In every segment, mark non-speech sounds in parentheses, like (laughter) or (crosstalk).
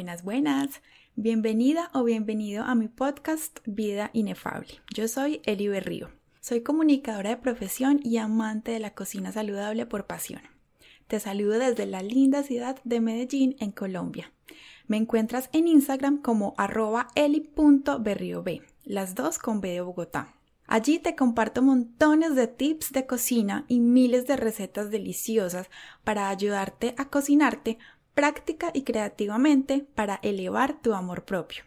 Buenas, buenas. Bienvenida o bienvenido a mi podcast Vida Inefable. Yo soy Eli Berrío. Soy comunicadora de profesión y amante de la cocina saludable por pasión. Te saludo desde la linda ciudad de Medellín, en Colombia. Me encuentras en Instagram como arroba eli.berriob, las dos con B de Bogotá. Allí te comparto montones de tips de cocina y miles de recetas deliciosas para ayudarte a cocinarte práctica y creativamente para elevar tu amor propio.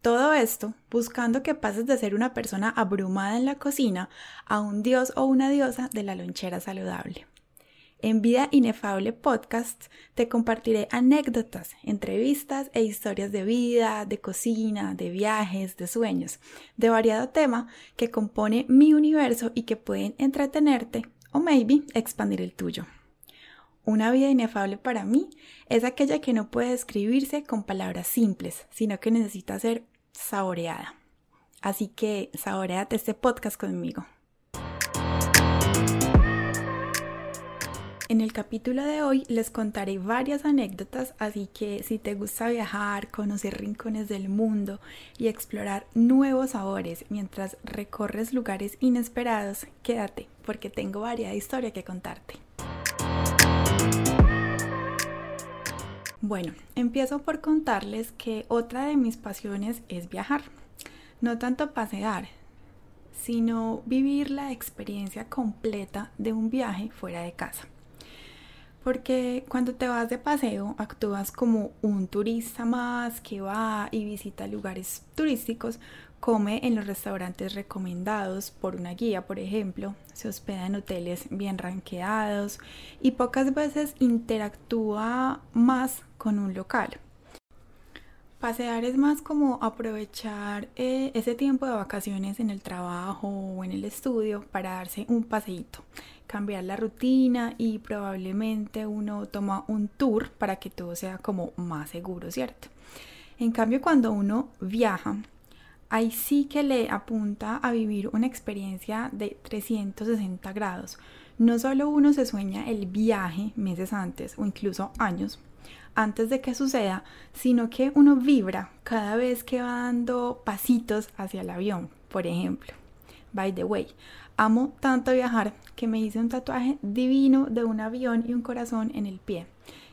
Todo esto buscando que pases de ser una persona abrumada en la cocina a un dios o una diosa de la lonchera saludable. En Vida Inefable Podcast te compartiré anécdotas, entrevistas e historias de vida, de cocina, de viajes, de sueños, de variado tema que compone mi universo y que pueden entretenerte o maybe expandir el tuyo. Una vida inefable para mí es aquella que no puede describirse con palabras simples, sino que necesita ser saboreada. Así que saboreate este podcast conmigo. En el capítulo de hoy les contaré varias anécdotas, así que si te gusta viajar, conocer rincones del mundo y explorar nuevos sabores mientras recorres lugares inesperados, quédate porque tengo varias historias que contarte. Bueno, empiezo por contarles que otra de mis pasiones es viajar. No tanto pasear, sino vivir la experiencia completa de un viaje fuera de casa. Porque cuando te vas de paseo actúas como un turista más que va y visita lugares turísticos come en los restaurantes recomendados por una guía, por ejemplo, se hospeda en hoteles bien ranqueados y pocas veces interactúa más con un local. Pasear es más como aprovechar eh, ese tiempo de vacaciones en el trabajo o en el estudio para darse un paseíto, cambiar la rutina y probablemente uno toma un tour para que todo sea como más seguro, ¿cierto? En cambio, cuando uno viaja, ahí sí que le apunta a vivir una experiencia de 360 grados. No solo uno se sueña el viaje meses antes o incluso años antes de que suceda, sino que uno vibra cada vez que va dando pasitos hacia el avión, por ejemplo. By the way, amo tanto viajar que me hice un tatuaje divino de un avión y un corazón en el pie.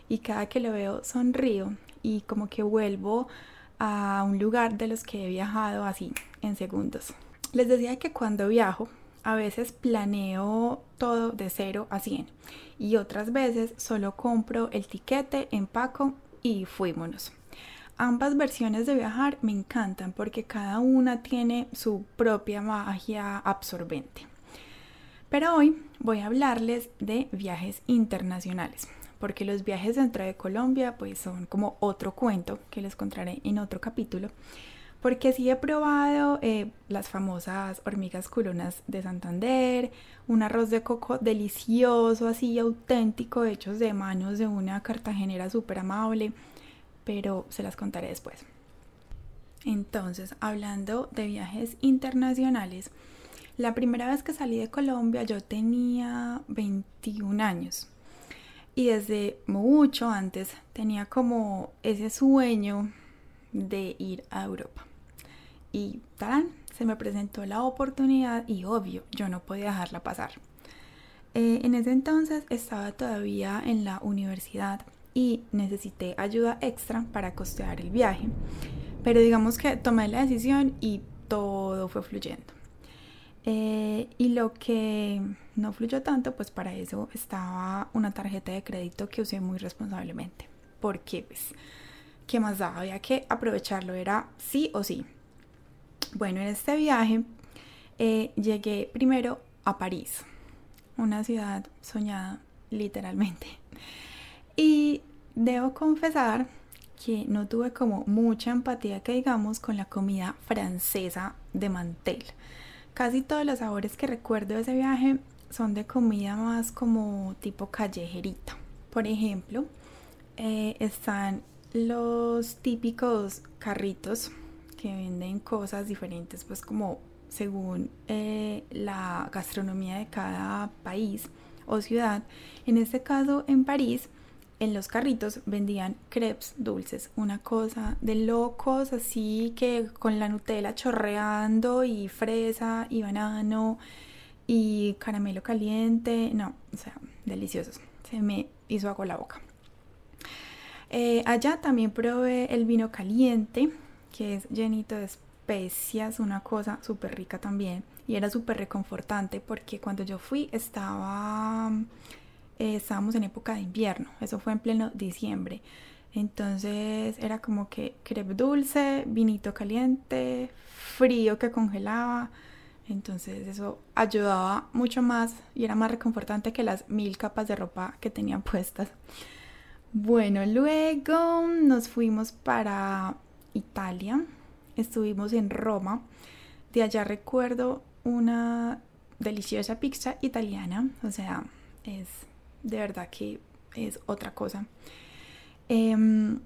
Y cada que lo veo sonrío y como que vuelvo a un lugar de los que he viajado así en segundos. Les decía que cuando viajo a veces planeo todo de 0 a 100 y otras veces solo compro el tiquete, empaco y fuímonos. Ambas versiones de viajar me encantan porque cada una tiene su propia magia absorbente. Pero hoy voy a hablarles de viajes internacionales porque los viajes dentro de Colombia pues son como otro cuento que les contaré en otro capítulo, porque sí he probado eh, las famosas hormigas culonas de Santander, un arroz de coco delicioso, así auténtico, hechos de manos de una cartagenera súper amable, pero se las contaré después. Entonces, hablando de viajes internacionales, la primera vez que salí de Colombia yo tenía 21 años y desde mucho antes tenía como ese sueño de ir a Europa. Y tal, se me presentó la oportunidad y obvio, yo no podía dejarla pasar. Eh, en ese entonces estaba todavía en la universidad y necesité ayuda extra para costear el viaje. Pero digamos que tomé la decisión y todo fue fluyendo. Eh, y lo que no fluyó tanto, pues para eso estaba una tarjeta de crédito que usé muy responsablemente. Porque, pues, ¿qué más daba? Había que aprovecharlo, era sí o sí. Bueno, en este viaje eh, llegué primero a París, una ciudad soñada literalmente. Y debo confesar que no tuve como mucha empatía que digamos con la comida francesa de mantel. Casi todos los sabores que recuerdo de ese viaje son de comida más como tipo callejerita. Por ejemplo, eh, están los típicos carritos que venden cosas diferentes, pues como según eh, la gastronomía de cada país o ciudad. En este caso, en París, en los carritos vendían crepes dulces, una cosa de locos, así que con la Nutella chorreando y fresa y banano y caramelo caliente, no, o sea, deliciosos, se me hizo agua la boca. Eh, allá también probé el vino caliente, que es llenito de especias, una cosa súper rica también, y era súper reconfortante porque cuando yo fui estaba eh, estábamos en época de invierno, eso fue en pleno diciembre. Entonces era como que crepe dulce, vinito caliente, frío que congelaba. Entonces eso ayudaba mucho más y era más reconfortante que las mil capas de ropa que tenían (laughs) puestas. Bueno, luego nos fuimos para Italia, estuvimos en Roma. De allá recuerdo una deliciosa pizza italiana, o sea, es de verdad que es otra cosa. Em,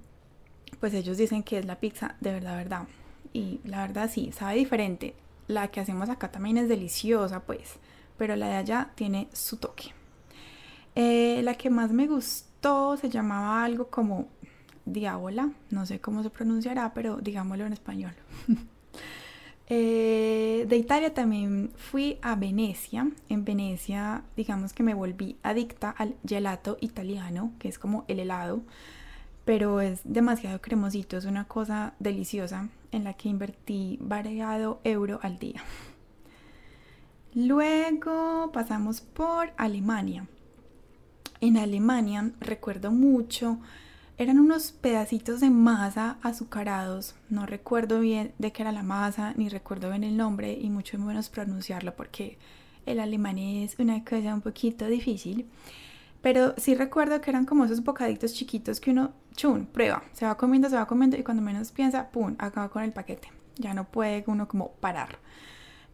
pues ellos dicen que es la pizza de verdad, verdad. Y la verdad sí, sabe diferente. La que hacemos acá también es deliciosa, pues. Pero la de allá tiene su toque. Eh, la que más me gustó se llamaba algo como Diabola. No sé cómo se pronunciará, pero digámoslo en español. (laughs) Eh, de Italia también fui a Venecia. En Venecia, digamos que me volví adicta al gelato italiano, que es como el helado, pero es demasiado cremosito, es una cosa deliciosa en la que invertí variado euro al día. Luego pasamos por Alemania. En Alemania recuerdo mucho eran unos pedacitos de masa azucarados. No recuerdo bien de qué era la masa, ni recuerdo bien el nombre y mucho menos pronunciarlo porque el alemán es una cosa un poquito difícil. Pero sí recuerdo que eran como esos bocaditos chiquitos que uno, chun, prueba, se va comiendo, se va comiendo y cuando menos piensa, pum, acaba con el paquete. Ya no puede uno como parar.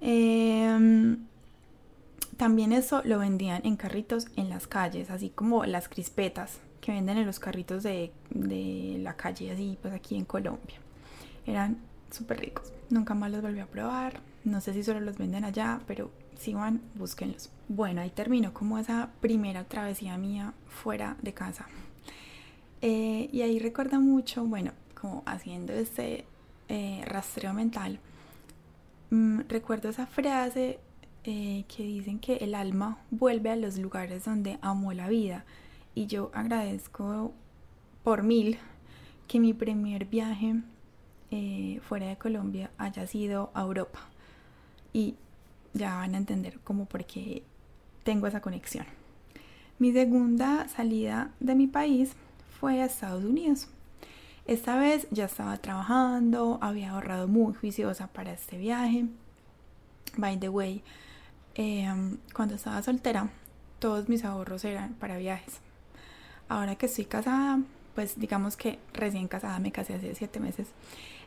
Em, también eso lo vendían en carritos en las calles, así como las crispetas que venden en los carritos de, la calle, así pues aquí en Colombia. Eran súper ricos. Nunca más los volví a probar. No sé si solo los venden allá, pero si van, búsquenlos. Bueno, ahí terminó como esa primera travesía mía fuera de casa. Eh, y ahí recuerdo mucho, bueno, como haciendo este eh, rastreo mental, mm, recuerdo esa frase eh, que dicen que el alma vuelve a los lugares donde amó la vida y yo agradezco por mil que mi primer viaje eh, fuera de Colombia haya sido a Europa y ya van a entender cómo por qué tengo esa conexión. Mi segunda salida de mi país fue a Estados Unidos. Esta vez ya estaba trabajando, había ahorrado muy juiciosa para este viaje. By the way, em, cuando estaba soltera, todos mis ahorros eran para viajes. Ahora que estoy casada, pues digamos que recién casada, me casé hace siete meses,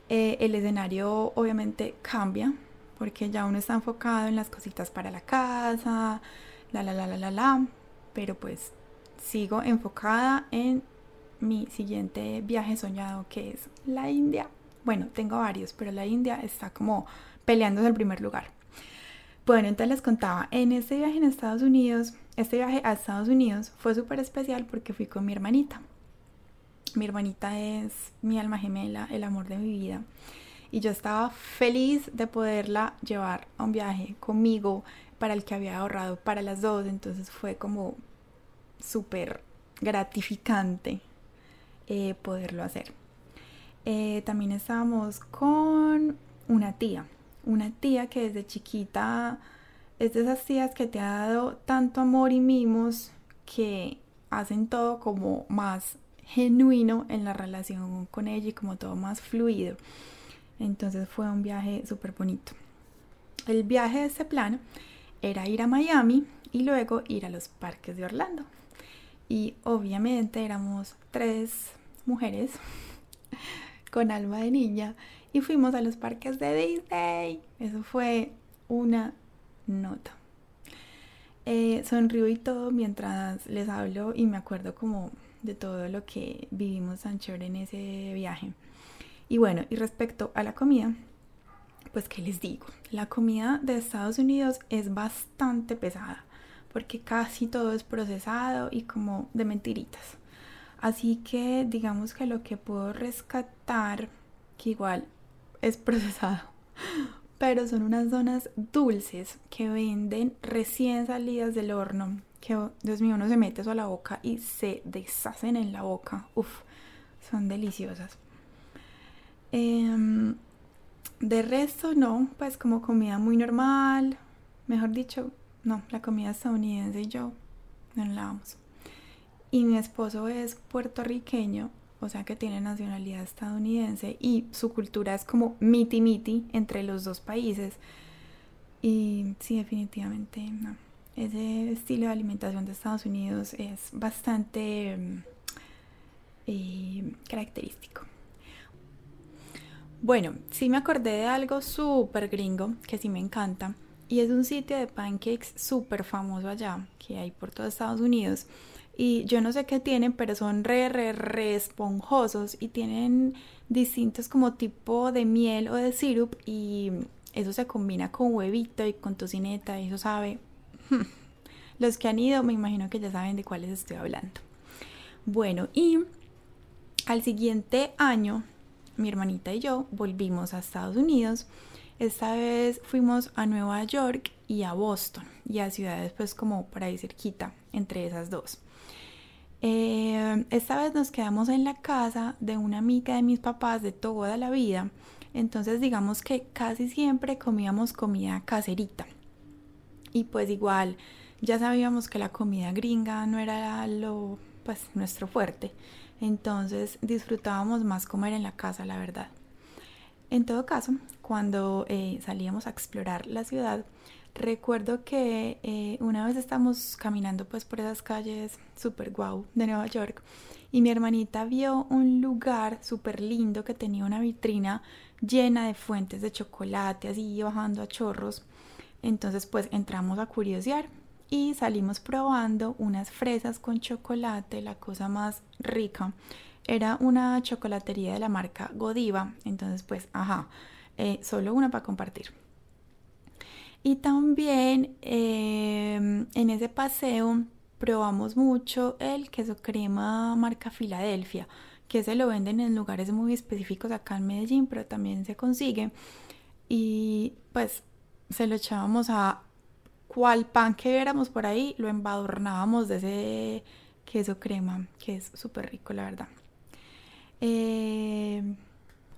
eh, el escenario obviamente cambia porque ya uno está enfocado en las cositas para la casa, la la la la la la, pero pues sigo enfocada en mi siguiente viaje soñado que es la India. Bueno, tengo varios, pero la India está como peleándose el primer lugar. Bueno, entonces les contaba, en este viaje en Estados Unidos este viaje a Estados Unidos fue súper especial porque fui con mi hermanita. Mi hermanita es mi alma gemela, el amor de mi vida. Y yo estaba feliz de poderla llevar a un viaje conmigo para el que había ahorrado para las dos. Entonces fue como súper gratificante eh, poderlo hacer. Eh, también estábamos con una tía, una tía que desde chiquita es de esas tías que te ha dado tanto amor y mimos que hacen todo como más genuino en la relación con ella y como todo más fluido. Entonces fue un viaje súper bonito. El viaje de este plan era ir a Miami y luego ir a los parques de Orlando. Y obviamente éramos tres mujeres (laughs) con alma de niña y fuimos a los parques de Disney. Eso fue una nota. Eh, sonrío y todo mientras les hablo y me acuerdo como de todo lo que vivimos tan chévere en ese viaje. Y bueno, y respecto a la comida, pues qué les digo, la comida de Estados Unidos es bastante pesada porque casi todo es procesado y como de mentiritas. Así que digamos que lo que puedo rescatar, que igual es procesado, pero son unas donas dulces que venden recién salidas del horno, que Dios mío, uno se mete eso a la boca y se deshacen en la boca. Uf, son deliciosas. Em, de resto, no, pues como comida muy normal, mejor dicho, no, la comida estadounidense y yo no la vamos. Y mi esposo es puertorriqueño, o sea que tiene nacionalidad estadounidense y su cultura es como miti miti entre los dos países. Y sí, definitivamente no. Ese estilo de alimentación de Estados Unidos es bastante mm, eh, característico. Bueno, sí me acordé de algo súper gringo que sí me encanta y es un sitio de pancakes súper famoso allá que hay por todo Estados Unidos y yo no sé qué tienen, pero son re, re, re esponjosos y tienen distintos como tipo de miel o de syrup y eso se combina con huevito y con tocineta y eso sabe. (laughs) Los que han ido me imagino que ya saben de cuáles estoy hablando. Bueno, y al siguiente año mi hermanita y yo volvimos a Estados Unidos. Esta vez fuimos a Nueva York y a Boston y a ciudades pues como por ahí cerquita entre esas dos. Eh, esta vez nos quedamos en la casa de una amiga de mis papás de toda la vida. Entonces digamos que casi siempre comíamos comida caserita. Y pues igual ya sabíamos que la comida gringa no era lo pues nuestro fuerte. Entonces disfrutábamos más comer en la casa, la verdad. En todo caso, cuando eh, salíamos a explorar la ciudad, recuerdo que eh, una vez estamos caminando pues por esas calles super guau de Nueva York y mi hermanita vio un lugar súper lindo que tenía una vitrina llena de fuentes de chocolate, así bajando a chorros. Entonces pues entramos a curiosear y salimos probando unas fresas con chocolate, la cosa más rica. Era una chocolatería de la marca Godiva, entonces pues, ajá, eh, solo una para compartir. Y también em, en ese paseo probamos mucho el queso crema marca Filadelfia, que se lo venden en lugares muy específicos acá en Medellín, pero también se consigue. Y pues se lo echábamos a cual pan que viéramos por ahí, lo embadurnábamos de ese queso crema, que es súper rico, la verdad. Eh,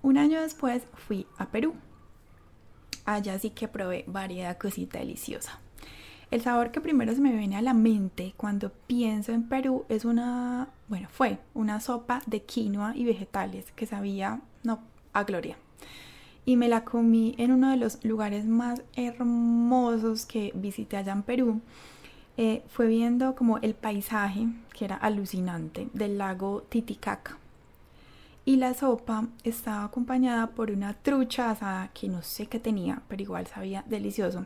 un año después fui a Perú. Allá sí que probé variedad cosita deliciosa. El sabor que primero se me viene a la mente cuando pienso en Perú es una, bueno, fue una sopa de quinoa y vegetales que sabía, no, a gloria y me la comí en uno de los lugares más hermosos que visité allá en Perú. Eh, fue viendo como el paisaje, que era alucinante, del lago Titicaca. Y la sopa estaba acompañada por una trucha asada que no sé qué tenía, pero igual sabía delicioso.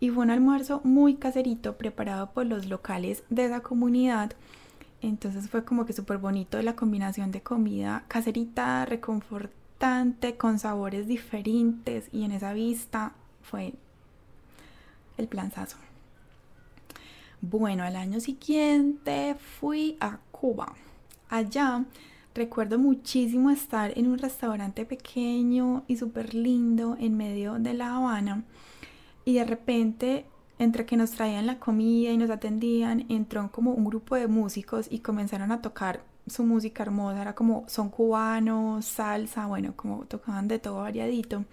Y fue un almuerzo muy caserito preparado por los locales de esa comunidad. Entonces fue como que súper bonito la combinación de comida caserita, reconfortante con sabores diferentes y en esa vista fue el planzazo. Bueno, al año siguiente fui a Cuba. Allá recuerdo muchísimo estar en un restaurante pequeño y súper lindo en medio de La Habana y de repente entre que nos traían la comida y nos atendían, entró como un grupo de músicos y comenzaron a tocar su música hermosa, era como son cubanos, salsa, bueno, como tocaban de todo variadito.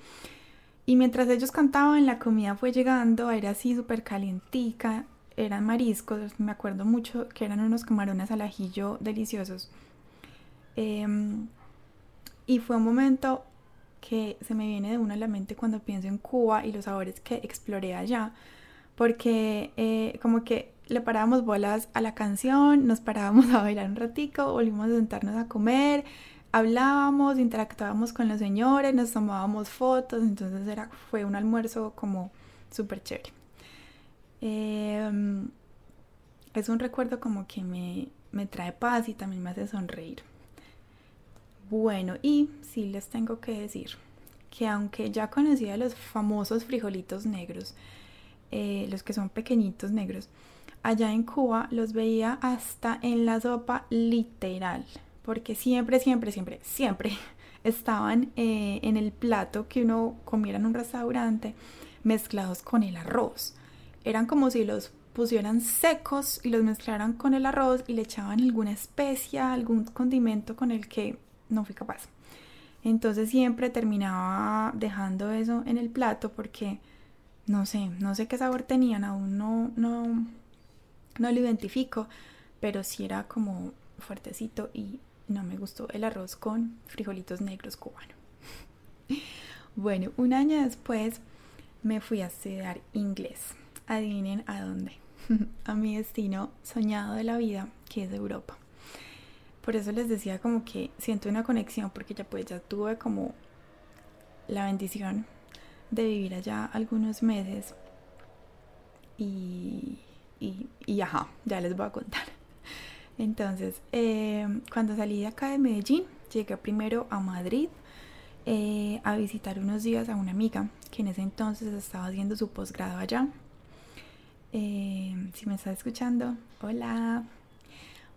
Y mientras ellos cantaban, la comida fue llegando, era así súper calientica, eran mariscos, me acuerdo mucho que eran unos camarones al ajillo deliciosos. Em, y fue un momento que se me viene de una a la mente cuando pienso en Cuba y los sabores que exploré allá, porque eh, como que le parábamos bolas a la canción, nos parábamos (laughs) a bailar un ratico, volvimos a sentarnos a comer, hablábamos, interactuábamos con los señores, nos tomábamos fotos, entonces era, fue un almuerzo como súper chévere. Em, es un recuerdo como que me, me trae paz y también me hace sonreír. Bueno, y sí les tengo que decir que aunque ya conocía los famosos frijolitos negros, eh, los que son pequeñitos negros, allá en Cuba los veía hasta en la sopa literal, porque siempre, siempre, siempre, siempre (laughs) estaban eh, en el plato que uno comiera en un restaurante mezclados con el arroz. Eran como si los pusieran secos y los mezclaran con el arroz y le echaban alguna especia, algún condimento con el que no fui capaz. Entonces siempre terminaba dejando eso en el plato porque no sé, no sé qué sabor tenían, aún no, no, no lo identifico, pero sí era como fuertecito y no me gustó el arroz con frijolitos negros cubano. (laughs) bueno, un año después me fui a estudiar inglés. Adivinen a dónde. (laughs) a mi destino soñado de la vida, que es Europa. Por eso les decía como que siento una conexión, porque ya pues ya tuve como la bendición de vivir allá algunos meses. Y, y, y ajá, ya les voy a contar. (laughs) Entonces, eh, cuando salí de acá de Medellín, llegué primero a Madrid eh, a visitar unos días a una amiga que en ese entonces estaba haciendo su posgrado allá. Eh, si me está escuchando, hola.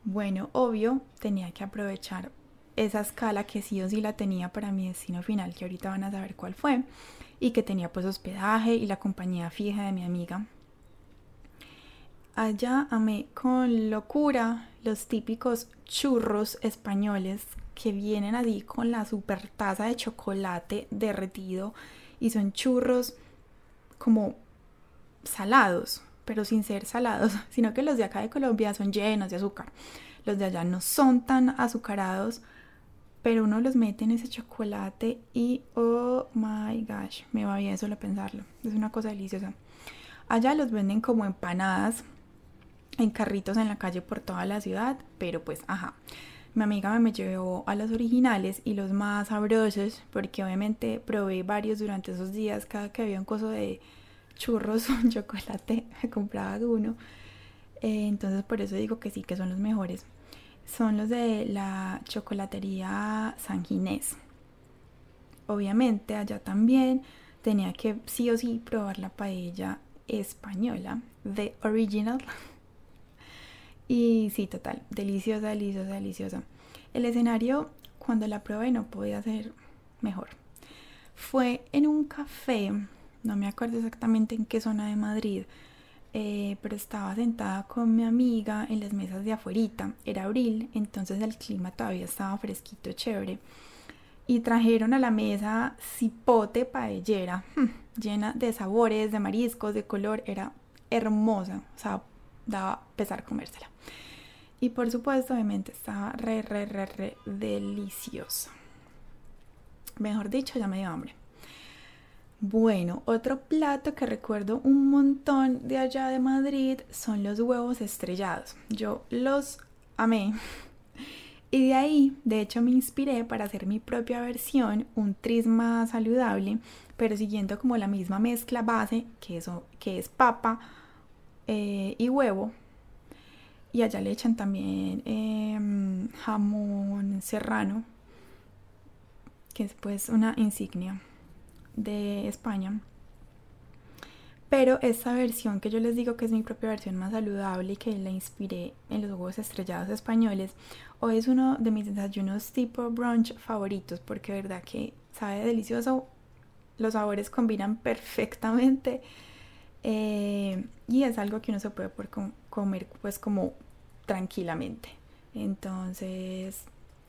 Bueno, obvio, tenía que aprovechar esa escala que sí o sí la tenía para mi destino final, que ahorita van a saber cuál fue, y que tenía pues hospedaje y la compañía fija de mi amiga. Allá amé con locura los típicos churros españoles que vienen así con la super taza de chocolate derretido y son churros como salados, pero sin ser salados, (laughs) sino que los de acá de Colombia son llenos de azúcar. Los de allá no son tan azucarados, pero uno los mete en ese chocolate y oh my gosh, me va bien solo pensarlo. Es una cosa deliciosa. Allá los venden como empanadas en carritos en la calle por toda la ciudad, pero pues ajá. Mi amiga me llevó a los originales y los más sabrosos, porque obviamente probé varios durante esos días. Cada que había un coso de churros (laughs) un chocolate, (laughs) me compraba uno. Eh, entonces, por eso digo que sí, que son los mejores. Son los de la chocolatería San Ginés. Obviamente, allá también tenía que sí o sí probar la paella española de Original (laughs) y sí, total, deliciosa, deliciosa, deliciosa. El escenario, cuando la probé, no podía ser mejor. Fue en un café, no me acuerdo exactamente en qué zona de Madrid, eh, pero estaba sentada con mi amiga en las mesas de afuerita. Era abril, entonces el clima todavía estaba fresquito, chévere. Y trajeron a la mesa cipote paellera, hmm, llena de sabores, de mariscos, de color. Era hermosa, o sea, daba pesar comérsela. Y por supuesto, obviamente, estaba re, re, re, re deliciosa. Mejor dicho, ya me dio hambre. Bueno, otro plato que recuerdo un montón de allá de Madrid son los huevos estrellados. Yo los amé. (laughs) Y de ahí, de hecho, me inspiré para hacer mi propia versión, un tris más saludable, pero siguiendo como la misma mezcla base, que, que es papa eh, y huevo, y allá le echan también em, jamón serrano, que es pues una insignia de España. Pero esta versión que yo les digo que es mi propia versión más saludable y que la inspiré en los huevos estrellados españoles, hoy es uno de mis desayunos tipo brunch favoritos porque verdad que sabe delicioso, los sabores combinan perfectamente eh, y es algo que uno se puede comer pues como tranquilamente. Entonces,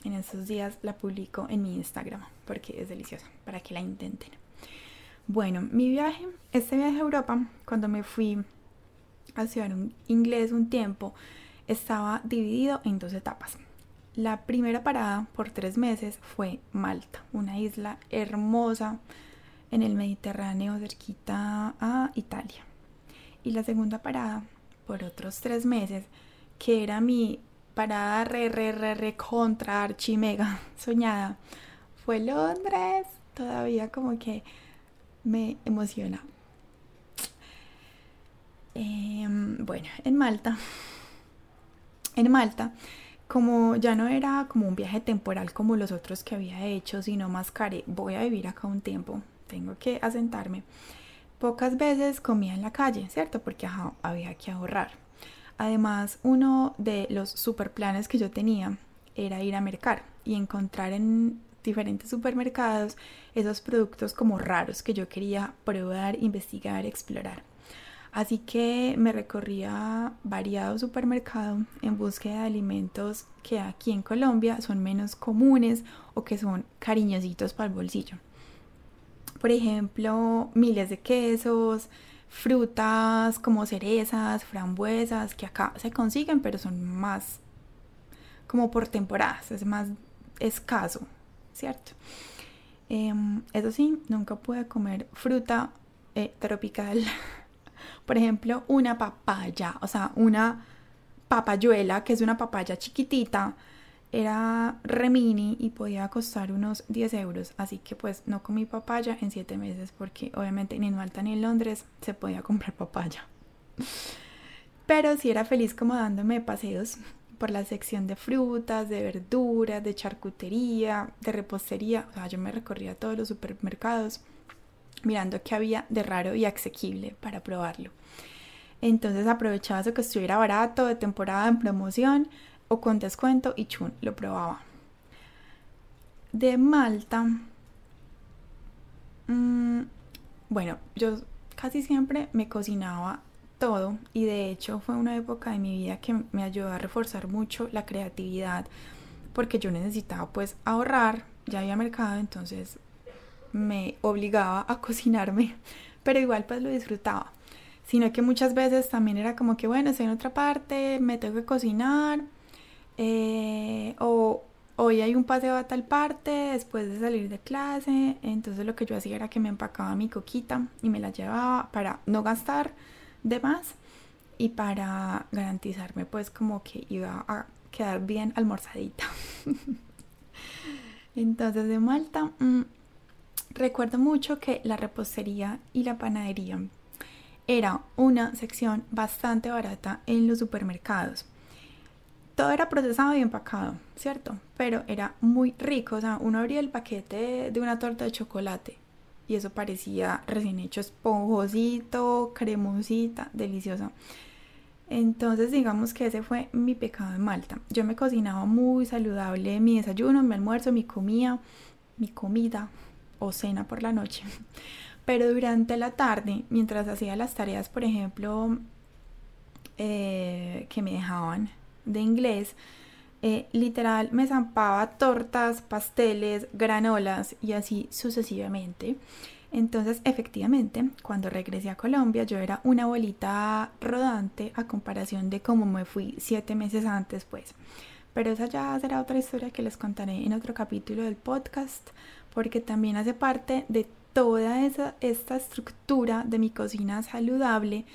en estos días la publico en mi Instagram porque es deliciosa para que la intenten. Bueno, mi viaje, este viaje a Europa, cuando me fui a estudiar inglés un tiempo, estaba dividido en dos etapas. La primera parada por tres meses fue Malta, una isla hermosa en el Mediterráneo cerquita a Italia. Y la segunda parada por otros tres meses que era mi parada re, re, re, re contra archimega (laughs) soñada, fue Londres. Todavía como que me emociona. Em, bueno, en Malta. En Malta, como ya no era como un viaje temporal como los otros que había hecho, sino más care, voy a vivir acá un tiempo, tengo que asentarme. Pocas veces comía en la calle, ¿cierto? Porque había que ahorrar. Además, uno de los super planes que yo tenía era ir a mercar y encontrar en diferentes supermercados esos productos como raros que yo quería probar, investigar, explorar. Así que me recorría variado supermercado en búsqueda de alimentos que aquí en Colombia son menos comunes o que son cariñositos para el bolsillo. Por ejemplo, miles de quesos, frutas como cerezas, frambuesas, que acá se consiguen, pero son más como por temporadas, es más escaso, ¿cierto? Em, eso sí, nunca pude comer fruta eh, tropical (laughs) por ejemplo, una papaya, o sea, una papayuela, que es una papaya chiquitita, era remini y podía costar unos 10 euros. Así que pues no comí papaya en 7 meses porque obviamente ni en Malta ni en Londres se podía comprar papaya. (laughs) Pero sí era feliz como dándome paseos por la sección de frutas, de verduras, de charcutería, de repostería. O sea, yo me recorría todos los supermercados mirando qué había de raro y asequible para probarlo. Entonces aprovechaba eso que estuviera barato, de temporada, en promoción o con descuento y chun, lo probaba. De Malta, mm, bueno, yo casi siempre me cocinaba todo y de hecho fue una época de mi vida que me ayudó a reforzar mucho la creatividad porque yo necesitaba pues ahorrar, ya había mercado, entonces me obligaba a (laughs) cocinarme, pero igual pues lo disfrutaba. Sino que muchas veces también era como que, bueno, estoy en otra parte, me tengo que cocinar, eh, o hoy hay un paseo a tal parte después de salir de clase. Entonces lo que yo hacía era que me empacaba mi coquita y me la llevaba para no gastar de más y para garantizarme pues como que iba a quedar bien almorzadita. (laughs) Entonces de Malta... Mm, Recuerdo mucho que la repostería y la panadería era una sección bastante barata en los supermercados. Todo era procesado y empacado, ¿cierto? Pero era muy rico, o sea, uno abría el paquete de una torta de chocolate y eso parecía recién hecho, esponjosito, cremosita, delicioso. Entonces digamos que ese fue mi pecado en Malta. Yo me cocinaba muy saludable mi desayuno, mi almuerzo, mi comida, mi comida, o cena por la noche. (laughs) Pero durante la tarde, mientras hacía las tareas, por ejemplo, eh, que me dejaban de inglés, eh, literal me zampaba tortas, pasteles, granolas y así sucesivamente. Entonces, efectivamente, cuando regresé a Colombia, yo era una bolita rodante a comparación de cómo me fui siete meses antes, pues. Pero esa ya será otra historia que les contaré en otro capítulo del podcast porque también hace parte de toda esa, esta estructura de mi cocina saludable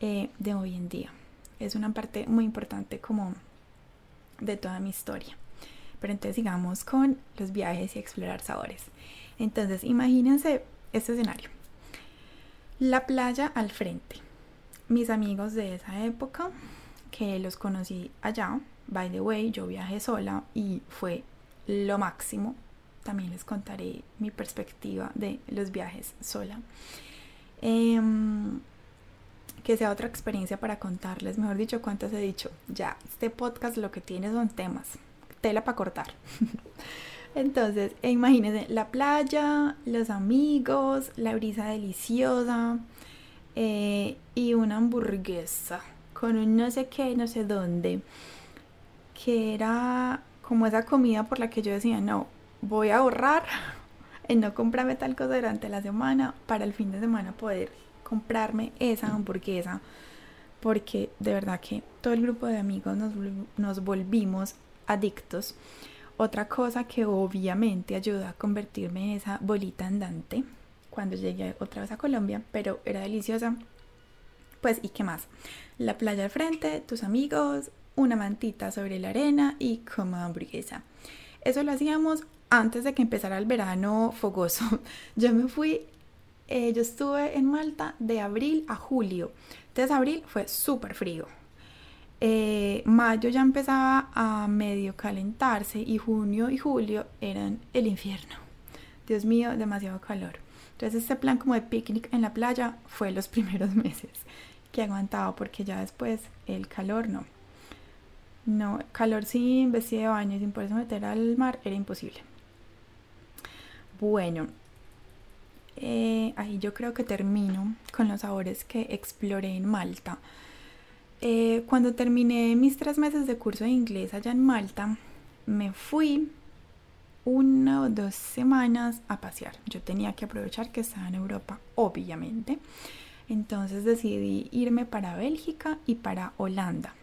eh, de hoy en día. Es una parte muy importante como de toda mi historia. Pero entonces sigamos con los viajes y explorar sabores. Entonces imagínense este escenario. La playa al frente. Mis amigos de esa época, que los conocí allá, by the way, yo viajé sola y fue lo máximo también les contaré mi perspectiva de los viajes sola. Em, que sea otra experiencia para contarles, mejor dicho, cuántas he dicho. Ya, este podcast lo que tiene son temas, tela para cortar. (laughs) Entonces, e imagínense la playa, los amigos, la brisa deliciosa eh, y una hamburguesa con un no sé qué, no sé dónde, que era como esa comida por la que yo decía, no, voy a ahorrar (laughs) en no comprarme tal cosa durante la semana para el fin de semana poder comprarme esa hamburguesa porque de verdad que todo el grupo de amigos nos, nos volvimos adictos. Otra cosa que obviamente ayudó a convertirme en esa bolita andante cuando llegué otra vez a Colombia, pero era deliciosa. Pues, ¿y qué más? La playa al frente, tus amigos, una mantita sobre la arena y como hamburguesa. Eso lo hacíamos antes de que empezara el verano fogoso. (laughs) Yo me fui, eh, yo estuve en Malta de abril a julio. Entonces abril fue súper frío. Eh, mayo ya empezaba a medio calentarse y junio y julio eran el infierno. Dios mío, demasiado calor. Entonces este plan como de picnic en la playa fue los (laughs) primeros meses. que aguantaba porque ya después el calor no. No, calor sin vestir de baño y sin poderse meter al mar era imposible. Bueno, eh, ahí yo creo que termino con los sabores que exploré en Malta. Eh, cuando terminé mis tres meses de curso de inglés allá en Malta, me fui una o dos semanas a pasear. Yo tenía que aprovechar que estaba en Europa, obviamente. Entonces decidí irme para Bélgica y para Holanda.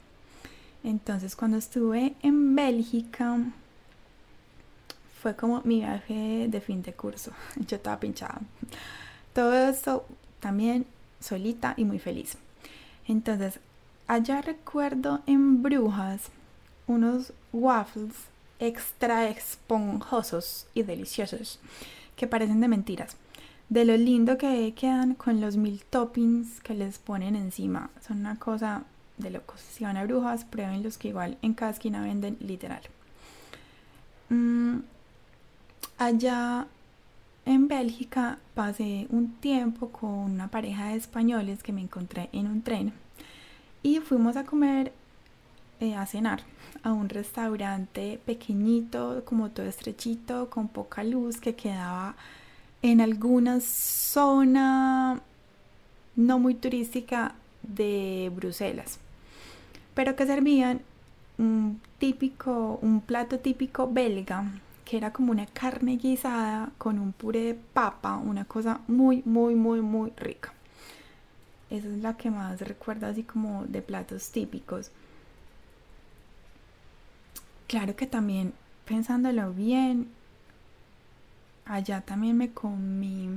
Entonces cuando estuve en Bélgica fue como mi viaje de fin de curso. (laughs) Yo estaba pinchada. Todo esto también solita y muy feliz. Entonces allá recuerdo en Brujas unos waffles extra esponjosos y deliciosos que parecen de mentiras. De lo lindo que quedan con los mil toppings que les ponen encima. Son una cosa de locos. Si van a brujas, prueben los que igual en cada esquina venden literal. Mm, allá en Bélgica pasé un tiempo con una pareja de españoles que me encontré en un tren y fuimos a comer, eh, a cenar a un restaurante pequeñito, como todo estrechito, con poca luz, que quedaba en alguna zona no muy turística de Bruselas, pero que servían un típico, un plato típico belga, que era como una carne guisada con un puré de papa, una cosa muy, muy, muy, muy rica. Esa es la que más recuerdo así como de platos típicos. Claro que también, pensándolo bien, allá también me comí,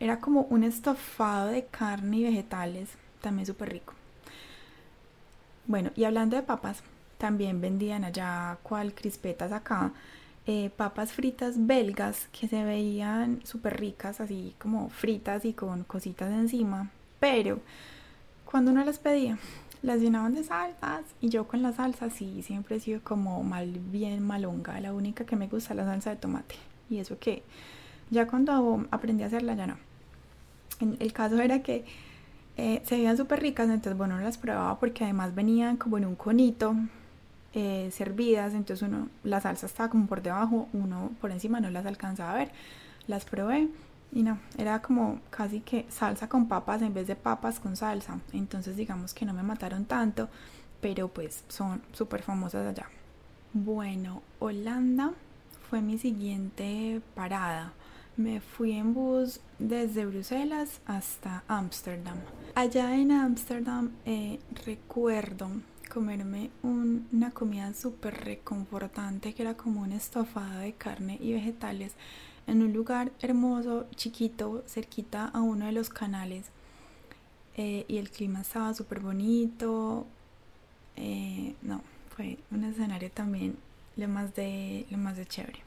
era como un estofado de carne y vegetales, también súper rico. Bueno, y hablando de papas, también vendían allá cual crispetas acá, eh, papas fritas belgas que se veían súper ricas, así como fritas y con cositas encima, pero cuando uno las pedía, las llenaban de salsas y yo con las salsas sí siempre he sido como mal bien malonga, la única que me gusta la salsa de tomate y eso que ya cuando aprendí a hacerla ya no. el caso era que eh, se veían súper ricas, entonces bueno, no las probaba porque además venían como en un conito eh, servidas, entonces uno, la salsa estaba como por debajo, uno por encima no las alcanzaba a ver, las probé y no, era como casi que salsa con papas en vez de papas con salsa. Entonces digamos que no me mataron tanto, pero pues son súper famosas allá. Bueno, Holanda fue mi siguiente parada. Me fui en bus desde Bruselas hasta Ámsterdam. Allá en Ámsterdam eh, recuerdo comerme una comida súper reconfortante que era como un estofado de carne y vegetales en un lugar hermoso, chiquito, cerquita a uno de los canales. Eh, y el clima estaba súper bonito. Eh, no, fue un escenario también lo más de, lo más de chévere.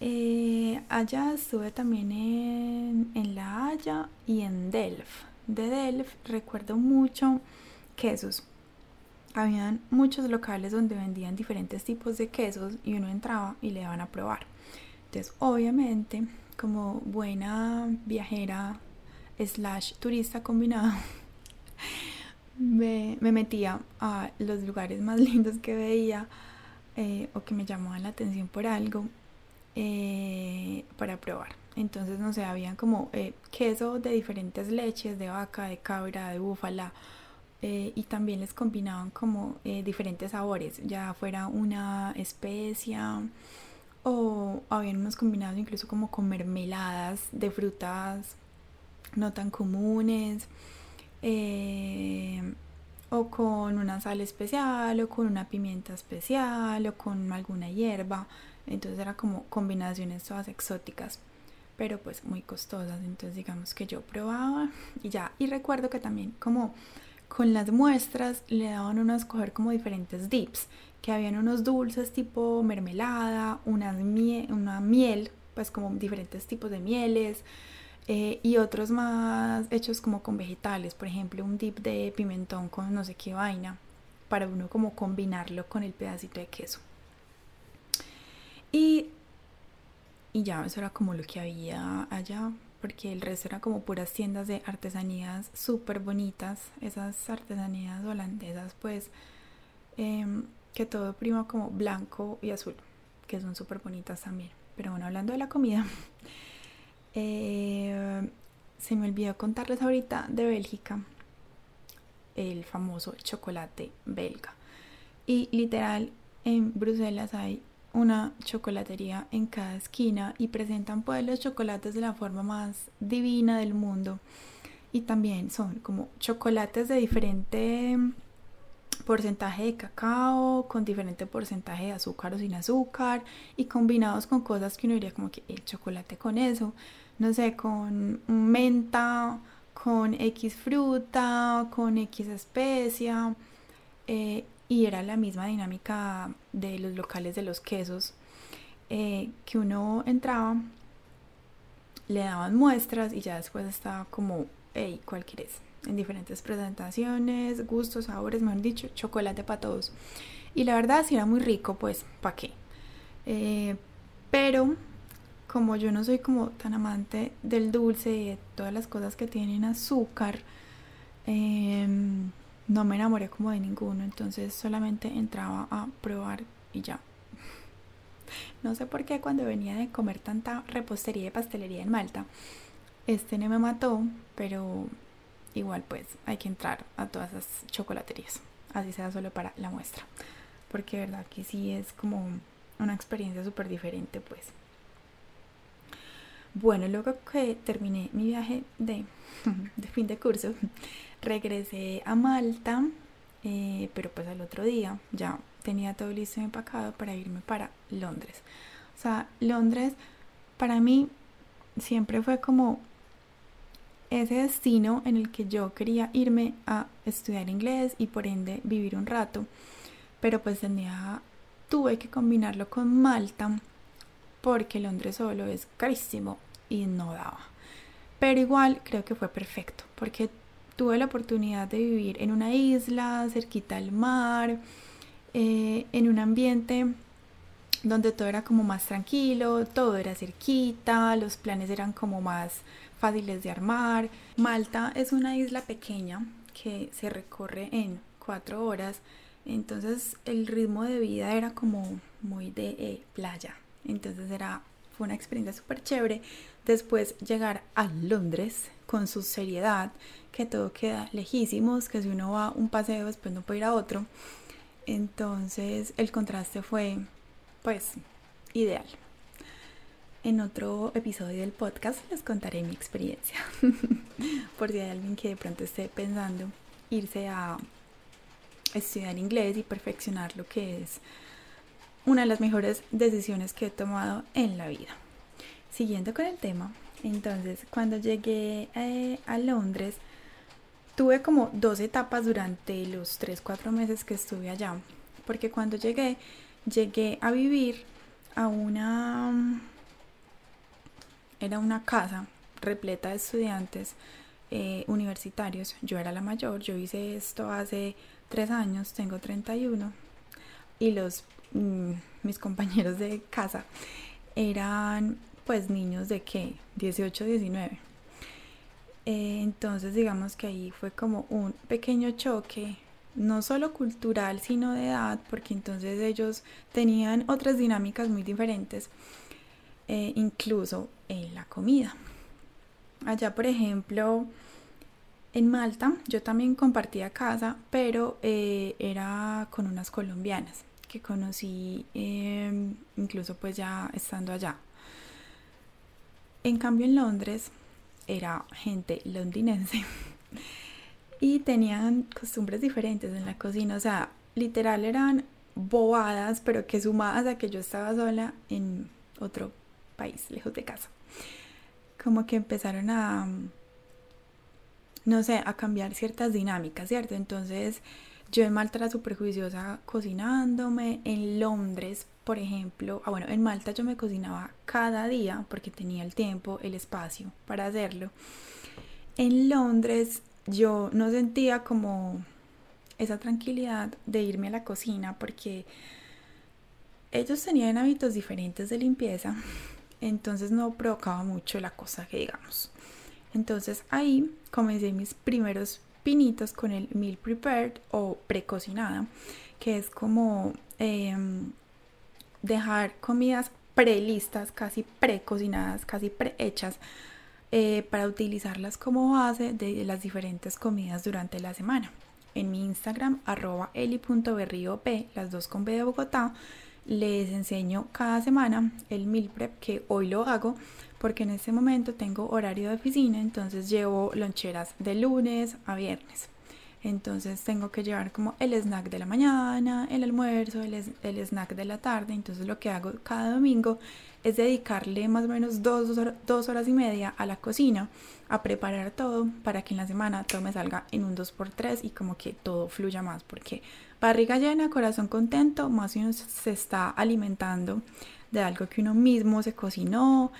Eh, allá estuve también en, en La Haya y en Delft. De Delft recuerdo mucho quesos. Habían muchos locales donde vendían diferentes tipos de quesos y uno entraba y le daban a probar. Entonces, obviamente, como buena viajera slash turista combinada, (laughs) me, metía a los lugares más lindos que veía eh, o que me llamaban la atención por algo eh, para probar. Entonces, no sé, habían como eh, queso de diferentes leches, de vaca, de cabra, de búfala, y también les combinaban como diferentes sabores, ya fuera una especia o habían unos combinados incluso como con mermeladas de frutas no tan comunes eh, o con una sal especial o con una pimienta especial o con alguna hierba. Entonces era como combinaciones todas exóticas pero pues muy costosas. Entonces digamos que yo probaba y ya. Y recuerdo que también como con las muestras le daban uno a escoger como diferentes dips que habían unos dulces tipo mermelada, una, una miel, pues como diferentes tipos de mieles, eh, y otros más hechos como con vegetales, por ejemplo un dip de pimentón con no sé qué vaina, para uno como combinarlo con el pedacito de queso. Y, y ya, eso era como lo que había allá porque el resto era como puras tiendas de artesanías súper bonitas, esas artesanías holandesas, pues em, que todo prima como blanco y azul, que son súper bonitas también. Pero bueno, hablando de la comida, (laughs) eh, se me olvidó contarles ahorita de Bélgica, el famoso chocolate belga. Y literal, en Bruselas hay una chocolatería en cada esquina y presentan pues los chocolates de la forma más divina del mundo. Y también son como chocolates de diferente porcentaje de cacao, con diferente porcentaje de azúcar o sin azúcar y combinados con cosas que uno diría como que el chocolate con eso, no sé, con menta, con X fruta, con X especia. Eh, y era la misma dinámica de los locales de los quesos, eh, que uno entraba, le daban muestras y ya después estaba como, hey, ¿cuál quieres? En diferentes presentaciones, gustos, sabores, mejor dicho, chocolate para todos. Y la verdad, si era muy rico, pues, ¿para qué? Eh, pero como yo no soy como tan amante del dulce y de todas las cosas que tienen azúcar, eh, no me enamoré como de ninguno, entonces solamente entraba a probar y ya. (laughs) No sé por qué cuando venía de comer tanta repostería y pastelería en Malta, este no me mató, pero igual pues hay que entrar a todas esas chocolaterías, así sea solo para la muestra, porque verdad que sí es como una experiencia súper diferente pues. Bueno, luego que terminé mi viaje de, (laughs) de fin de curso, regresé a Malta, eh, pero pues al otro día ya tenía todo listo y empacado para irme para Londres. O sea, Londres para mí siempre fue como ese destino en el que yo quería irme a estudiar inglés y por ende vivir un rato. Pero pues tenía, tuve que combinarlo con Malta porque Londres solo es carísimo y no daba. Pero igual creo que fue perfecto porque tuve la oportunidad de vivir en una isla, cerquita al mar, eh, en un ambiente donde todo era como más tranquilo, todo era cerquita, los planes eran como más fáciles de armar. Malta es una isla pequeña que se recorre en cuatro horas, entonces el ritmo de vida era como muy de eh, playa, entonces era fue una experiencia súper chévere. Después llegar a Londres con su seriedad, que todo queda lejísimos, que si uno va un paseo después no puede ir a otro. Entonces el contraste fue pues ideal. En otro episodio del podcast les contaré mi experiencia. (laughs) Por si hay alguien que de pronto esté pensando irse a estudiar inglés y perfeccionar lo que es una de las mejores decisiones que he tomado en la vida. Siguiendo con el tema, entonces cuando llegué eh, a Londres, tuve como dos etapas durante los 3-4 meses que estuve allá, porque cuando llegué, llegué a vivir a una... Era una casa repleta de estudiantes eh, universitarios. Yo era la mayor, yo hice esto hace 3 años, tengo 31 y los Mm, mis (laughs) compañeros de casa eran pues niños de que 18, 19. Eh, entonces digamos que ahí fue como un pequeño choque, no solo cultural, sino de edad, porque entonces ellos tenían otras dinámicas muy diferentes, eh, incluso en la comida. Allá, por ejemplo, en Malta yo también compartía casa, pero eh, era con unas colombianas que conocí em, incluso pues ya estando allá. En cambio en Londres era gente londinense (laughs) y tenían costumbres diferentes en la cocina, o sea, literal eran bobadas, pero que sumadas a que yo estaba sola en otro país, lejos de casa. Como que empezaron a, no sé, a cambiar ciertas dinámicas, ¿cierto? Entonces, yo en Malta era súper juiciosa cocinándome. En Londres, por ejemplo, ah, bueno, en Malta yo me cocinaba cada día porque tenía el tiempo, el espacio para hacerlo. En Londres yo no sentía como esa tranquilidad de irme a la cocina porque ellos tenían hábitos diferentes de limpieza, entonces no provocaba mucho la cosa que digamos. Entonces ahí comencé mis primeros pinitos con el meal prepared o precocinada, que es como em, dejar comidas prelistas, casi precocinadas, casi prehechas, eh, para utilizarlas como base de las diferentes comidas durante la semana. En mi Instagram, arroba eli.berriop, las dos con B de Bogotá, les enseño cada semana el meal prep que hoy lo hago porque en este momento tengo horario de oficina, entonces llevo loncheras de lunes a viernes. Entonces tengo que llevar como el snack de la mañana, el almuerzo, el, el, snack de la tarde. Entonces lo que hago cada domingo es dedicarle más o menos dos, dos, horas y media a la cocina, a preparar todo para que en la semana todo me salga en un 2x3 y como que todo fluya más. Porque barriga llena, corazón contento, más uno se está alimentando de algo que uno mismo se cocinó.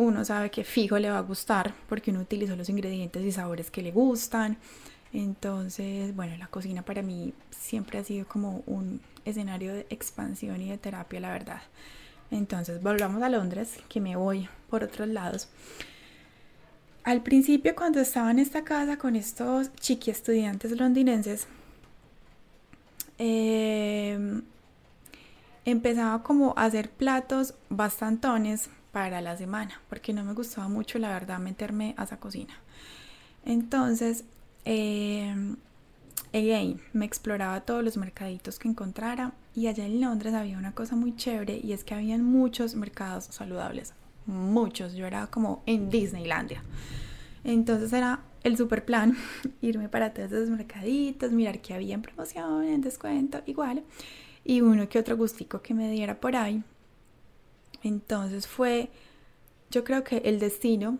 Uno sabe que fijo le va a gustar porque uno utilizó los ingredientes y sabores que le gustan. Entonces, bueno, la cocina para mí siempre ha sido como un escenario de expansión y de terapia, la verdad. Entonces, volvamos a Londres, que me voy por otros lados. Al principio, cuando estaba en esta casa con estos chiqui estudiantes londinenses, em, empezaba como a hacer platos bastantones para la semana, porque no me gustaba mucho, la verdad, meterme a esa cocina. Entonces, eh, again, me exploraba todos los mercaditos que encontrara y allá en Londres había una cosa muy chévere y es que habían muchos mercados saludables, muchos, yo era como en Disneylandia. Entonces era el super plan (laughs) irme para todos esos mercaditos, mirar qué había en promoción, en descuento, igual, y uno que otro gustico que me diera por ahí. Entonces fue, yo creo que el destino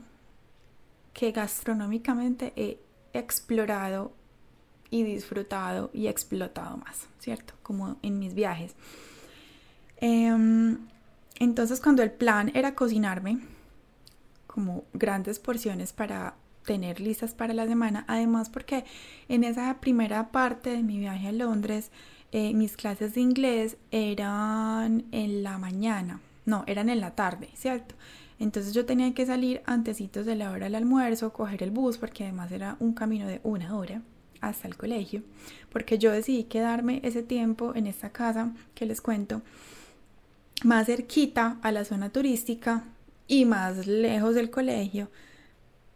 que gastronómicamente he explorado y disfrutado y explotado más, ¿cierto? Como en mis viajes. Em, entonces cuando el plan era cocinarme como grandes porciones para tener listas para la semana, además porque en esa primera parte de mi viaje a Londres, eh, mis clases de inglés eran en la mañana, no, eran en la tarde, ¿cierto? Entonces yo tenía que salir antecitos de la hora del almuerzo, coger el bus, porque además era un camino de una hora hasta el colegio, porque yo decidí quedarme ese tiempo en esta casa que les cuento, más cerquita a la zona turística y más lejos del colegio,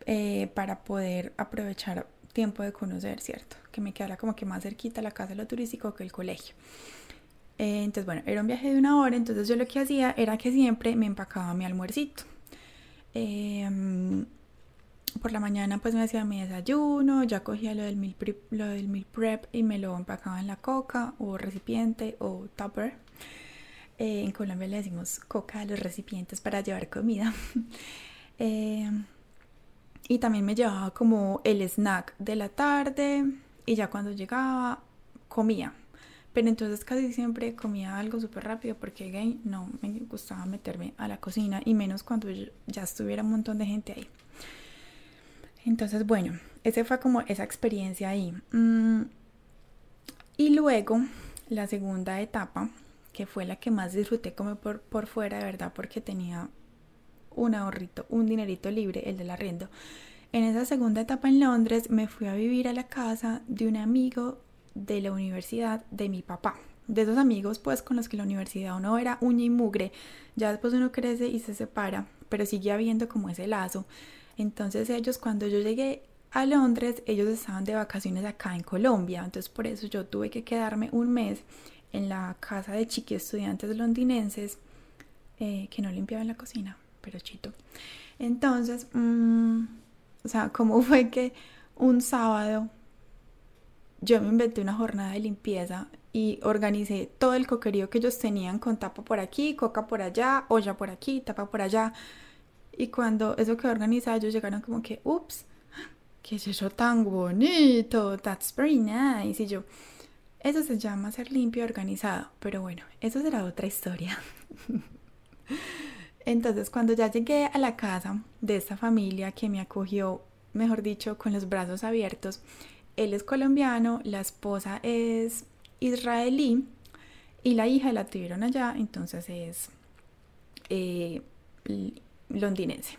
eh, para poder aprovechar tiempo de conocer, ¿cierto? Que me quedara como que más cerquita la casa de lo turístico que el colegio. Eh, entonces, bueno, era un viaje de una hora, entonces yo lo que hacía era que siempre me empacaba mi almuercito. Em, por la mañana pues me hacía mi desayuno, ya cogía lo del meal prep, lo del meal prep y me lo empacaba en la coca o recipiente o tupper. Eh, en Colombia le decimos coca a los recipientes para llevar comida. (laughs) Em, y también me llevaba como el snack de la tarde y ya cuando llegaba comía. Pero entonces casi siempre comía algo súper rápido porque gay no me gustaba meterme a la cocina y menos cuando ya estuviera un montón de gente ahí. Entonces, bueno, esa fue como esa experiencia ahí. Mm, y luego, la segunda etapa, que fue la que más disfruté como por, por fuera, de verdad, porque tenía un ahorrito, un dinerito libre, el del arriendo. En esa segunda etapa en Londres me fui a vivir a la casa de un amigo de la universidad de mi papá. De esos amigos, pues, con los que la universidad uno era uña y mugre. Ya después uno crece y se separa, pero sigue habiendo como ese lazo. Entonces ellos, cuando yo llegué a Londres, ellos estaban de vacaciones acá en Colombia. Entonces por eso yo tuve que quedarme un mes en la casa de chiqui estudiantes londinenses eh, que no limpiaban la cocina, pero chito. Entonces, mm, o sea, ¿cómo (laughs) fue que un sábado yo me inventé una jornada de limpieza y organicé todo el coquerío que ellos tenían con tapa por aquí, coca por allá, olla por aquí, tapa por allá. Y cuando eso quedó organizado, ellos llegaron como que, ups, qué es eso tan bonito, that's very nice. Y yo, eso se llama ser limpio y organizado. Pero bueno, eso será otra historia. (laughs) Entonces, cuando ya llegué a la casa de esta familia que me acogió, mejor dicho, con los brazos abiertos, él es colombiano, la esposa es israelí y la hija la tuvieron allá, entonces es eh, londinense.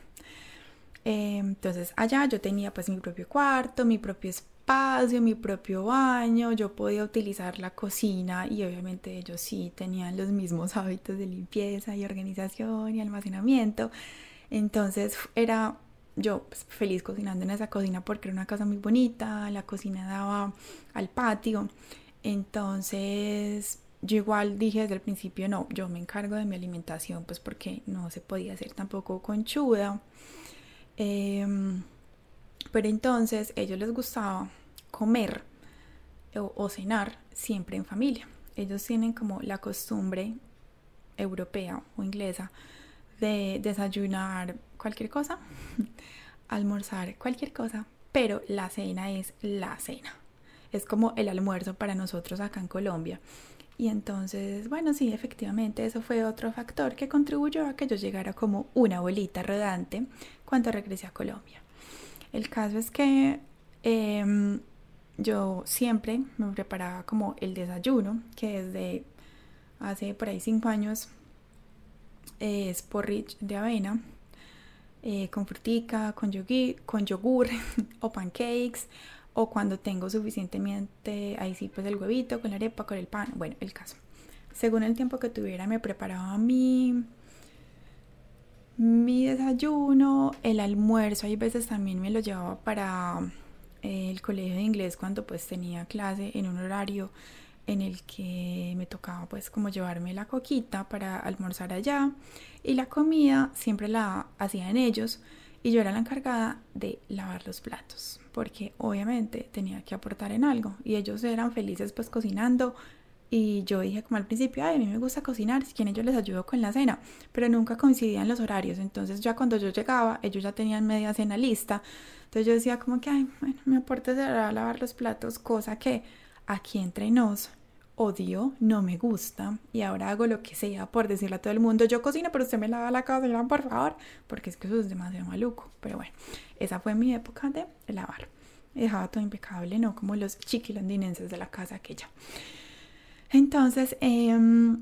Eh, entonces allá yo tenía pues mi propio cuarto, mi propio espacio, mi propio baño, yo podía utilizar la cocina y obviamente ellos sí tenían los mismos hábitos de limpieza y organización y almacenamiento. Entonces era yo pues, feliz cocinando en esa cocina porque era una casa muy bonita, la cocina daba al patio. Entonces yo igual dije desde el principio, no, yo me encargo de mi alimentación, pues porque no se podía hacer tampoco conchuda. Em, pero entonces ellos les gustaba comer o, cenar siempre en familia. Ellos tienen como la costumbre europea o inglesa de desayunar cualquier cosa, (laughs) almorzar cualquier cosa, pero la cena es la cena. Es como el almuerzo para nosotros acá en Colombia. Y entonces, bueno, sí, efectivamente, eso fue otro factor que contribuyó a que yo llegara como una bolita rodante cuando regresé a Colombia. El caso es que em, yo siempre me preparaba como el desayuno, que desde hace por ahí cinco años es porridge de avena, eh, con frutica, con, con yogur (laughs) o pancakes o cuando tengo suficientemente, ahí sí, pues el huevito con la arepa, con el pan, bueno, el caso. Según el tiempo que tuviera, me preparaba mi, mi desayuno, el almuerzo, hay veces también me lo llevaba para eh, el colegio de inglés cuando pues tenía clase en un horario en el que me tocaba pues como llevarme la coquita para almorzar allá y la comida siempre la hacían ellos y yo era la encargada de lavar los platos, porque obviamente tenía que aportar en algo y ellos eran felices pues cocinando y yo dije como al principio, ay, a mí me gusta cocinar, si quieren yo les ayudo con la cena, pero nunca coincidían los horarios, entonces ya cuando yo llegaba, ellos ya tenían media cena lista, entonces yo decía como que, ay, bueno, mi aporte será lavar los platos, cosa que aquí entre nos odio, no me gusta y ahora hago lo que sea por decirle a todo el mundo, yo cocino, pero usted me lava la casa, por favor, porque es que eso es demasiado maluco. Pero bueno, esa fue mi época de lavar. Dejaba todo impecable, no como los chiquilandinenses de la casa aquella. Entonces, em,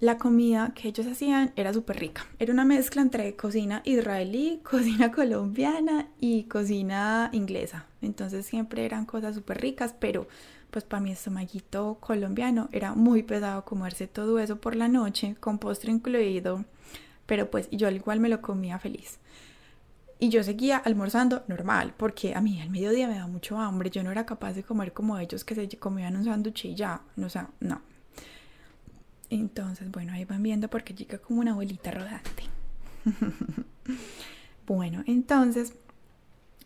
la comida que ellos hacían era súper rica. Era una mezcla entre cocina israelí, (laughs) cocina colombiana y cocina inglesa. Entonces siempre eran cosas súper ricas, pero pues para mi estomaguito colombiano era muy pesado comerse todo eso por la noche, con postre incluido, pero pues yo al igual me lo comía feliz. Y yo seguía almorzando normal, porque a mí al mediodía me daba mucho hambre, yo no era capaz de comer como ellos que se comían un sándwich y ya, o sea, no. Entonces, bueno, ahí van viendo porque llega como una abuelita rodante. (laughs) bueno, entonces,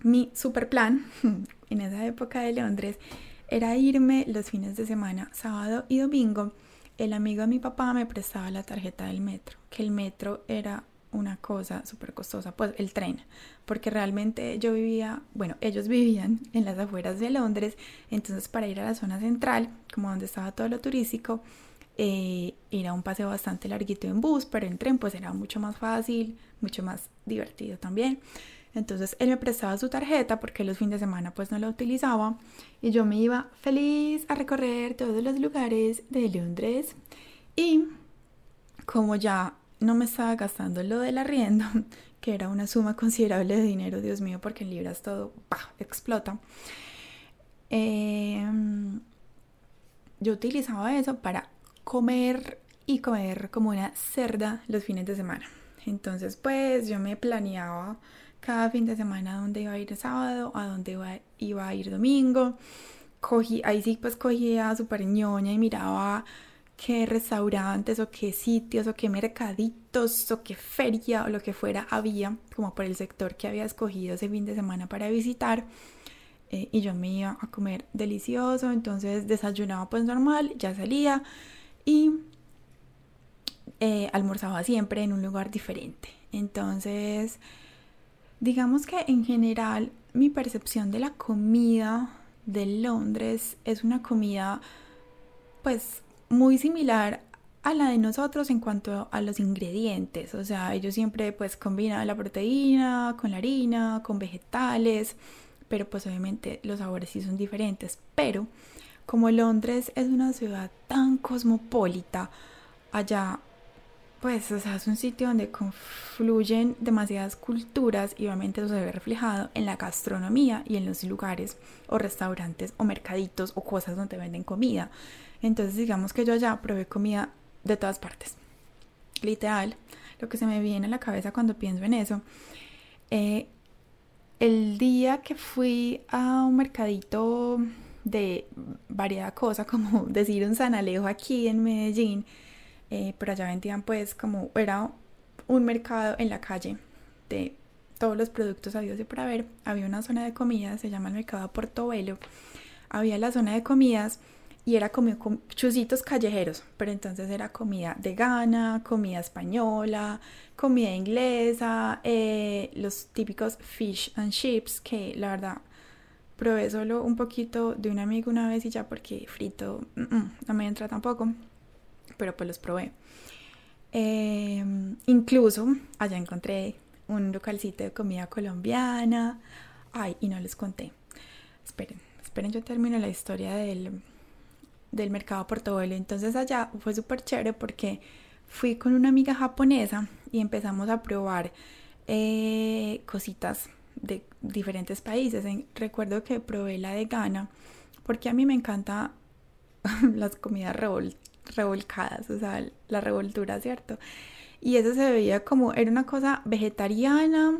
mi super plan (laughs) en esa época de Londres era irme los fines de semana, sábado y domingo. El amigo de mi papá me prestaba la tarjeta del metro, que el metro era una cosa súper costosa, pues el tren, porque realmente yo vivía, bueno, ellos (laughs) vivían en las afueras de Londres, entonces para ir a la zona central, como donde estaba todo lo turístico, eh, era un paseo bastante larguito en bus, pero en tren pues era mucho más fácil, mucho más divertido también. Entonces él me prestaba su tarjeta porque los fines de semana pues no la utilizaba y yo me iba feliz a recorrer todos los lugares de Londres y como ya no me estaba gastando lo del arriendo, (laughs) que era una suma considerable de dinero, Dios mío, porque en libras todo explota. Em, yo utilizaba eso para comer y comer como una cerda los fines de semana. Entonces, pues yo me planeaba cada fin de semana a dónde iba a ir sábado, a dónde iba, a ir domingo. Cogí, ahí sí pues cogía súper ñoña y miraba qué restaurantes o qué sitios o qué mercaditos o qué feria o lo que fuera había como por el sector que había escogido ese fin de semana para visitar eh, y yo me iba a comer delicioso entonces desayunaba pues normal ya salía y eh, almorzaba siempre en un lugar diferente. Entonces Digamos que en general mi percepción de la comida de Londres es una comida pues muy similar a la de nosotros en cuanto a los ingredientes, o sea, ellos siempre pues combinan la proteína con la harina, con vegetales, pero pues obviamente los sabores sí son diferentes, pero como Londres es una ciudad tan cosmopolita, allá pues, o sea, es un sitio donde confluyen demasiadas culturas y obviamente eso se ve reflejado en la gastronomía y en los lugares o restaurantes o mercaditos o cosas donde venden comida. Entonces, digamos que yo allá probé comida de todas partes. Literal, lo que se me viene a la cabeza cuando pienso en eso. Eh, el día que fui a un mercadito de variada cosa, (laughs) como decir un San Alejo aquí en Medellín, eh, pero allá vendían pues como era un mercado en la calle de todos los productos habidos y para ver. Había una zona de comidas, se llama el mercado Portobelo. Había la zona de comidas y era como chusitos callejeros, pero entonces era comida de Ghana, comida española, comida inglesa, eh, los típicos fish and chips, que la verdad probé solo un poquito de un amigo una vez y ya porque frito no me entra tampoco pero pues los probé. Em, incluso allá encontré un localcito de comida colombiana. Ay, y no les conté. Esperen, esperen, yo termino la historia del, del mercado Portobelo. Entonces allá fue súper chévere porque fui con una amiga japonesa y empezamos a probar eh, cositas de diferentes países. recuerdo que probé la de Ghana porque a mí me encanta (laughs) las comidas revoltas revolcadas, o sea, la revoltura, ¿cierto? Y eso se veía como, era una cosa vegetariana,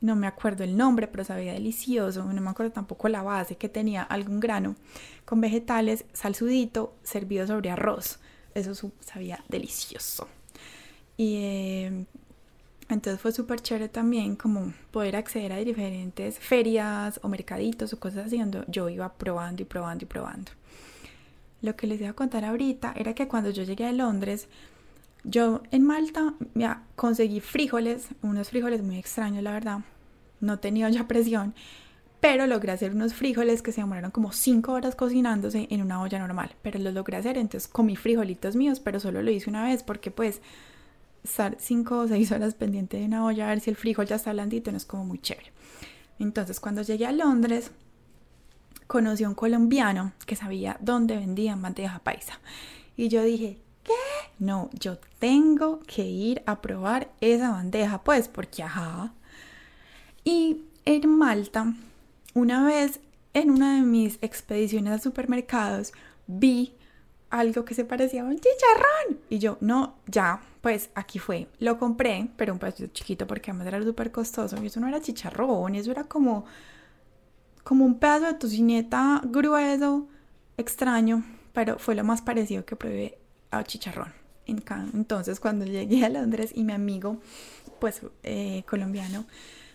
no me acuerdo el nombre, pero sabía delicioso, no me acuerdo tampoco la base, que tenía algún grano con vegetales, salsudito, servido sobre arroz. Eso sabía delicioso. Y eh, entonces fue súper chévere también como poder acceder a diferentes ferias o mercaditos o cosas así donde yo iba probando y probando y probando. Lo que les iba a contar ahorita era que cuando yo llegué a Londres, yo en Malta me conseguí frijoles, unos frijoles muy extraños, la verdad. No tenía ya presión, pero logré hacer unos frijoles que se demoraron como 5 horas cocinándose en una olla normal. Pero los logré hacer, entonces comí frijolitos míos, pero solo lo hice una vez porque pues estar 5 o 6 horas pendiente de una olla a ver si el frijol ya está blandito no es como muy chévere. Entonces cuando llegué a Londres, conocí a un colombiano que sabía dónde vendían bandeja paisa. Y yo dije, ¿qué? No, yo tengo que ir a probar esa bandeja, pues, porque ajá. Y en Malta, una vez en una de mis expediciones a supermercados, vi algo que se parecía a un chicharrón. Y yo, no, ya, pues aquí fue. Lo compré, pero un pedacito chiquito porque además era súper costoso. Y eso no era chicharrón, eso era como como un pedazo de tocineta grueso, extraño, pero fue lo más parecido que probé a chicharrón. Entonces cuando llegué a Londres y mi amigo, pues eh, colombiano,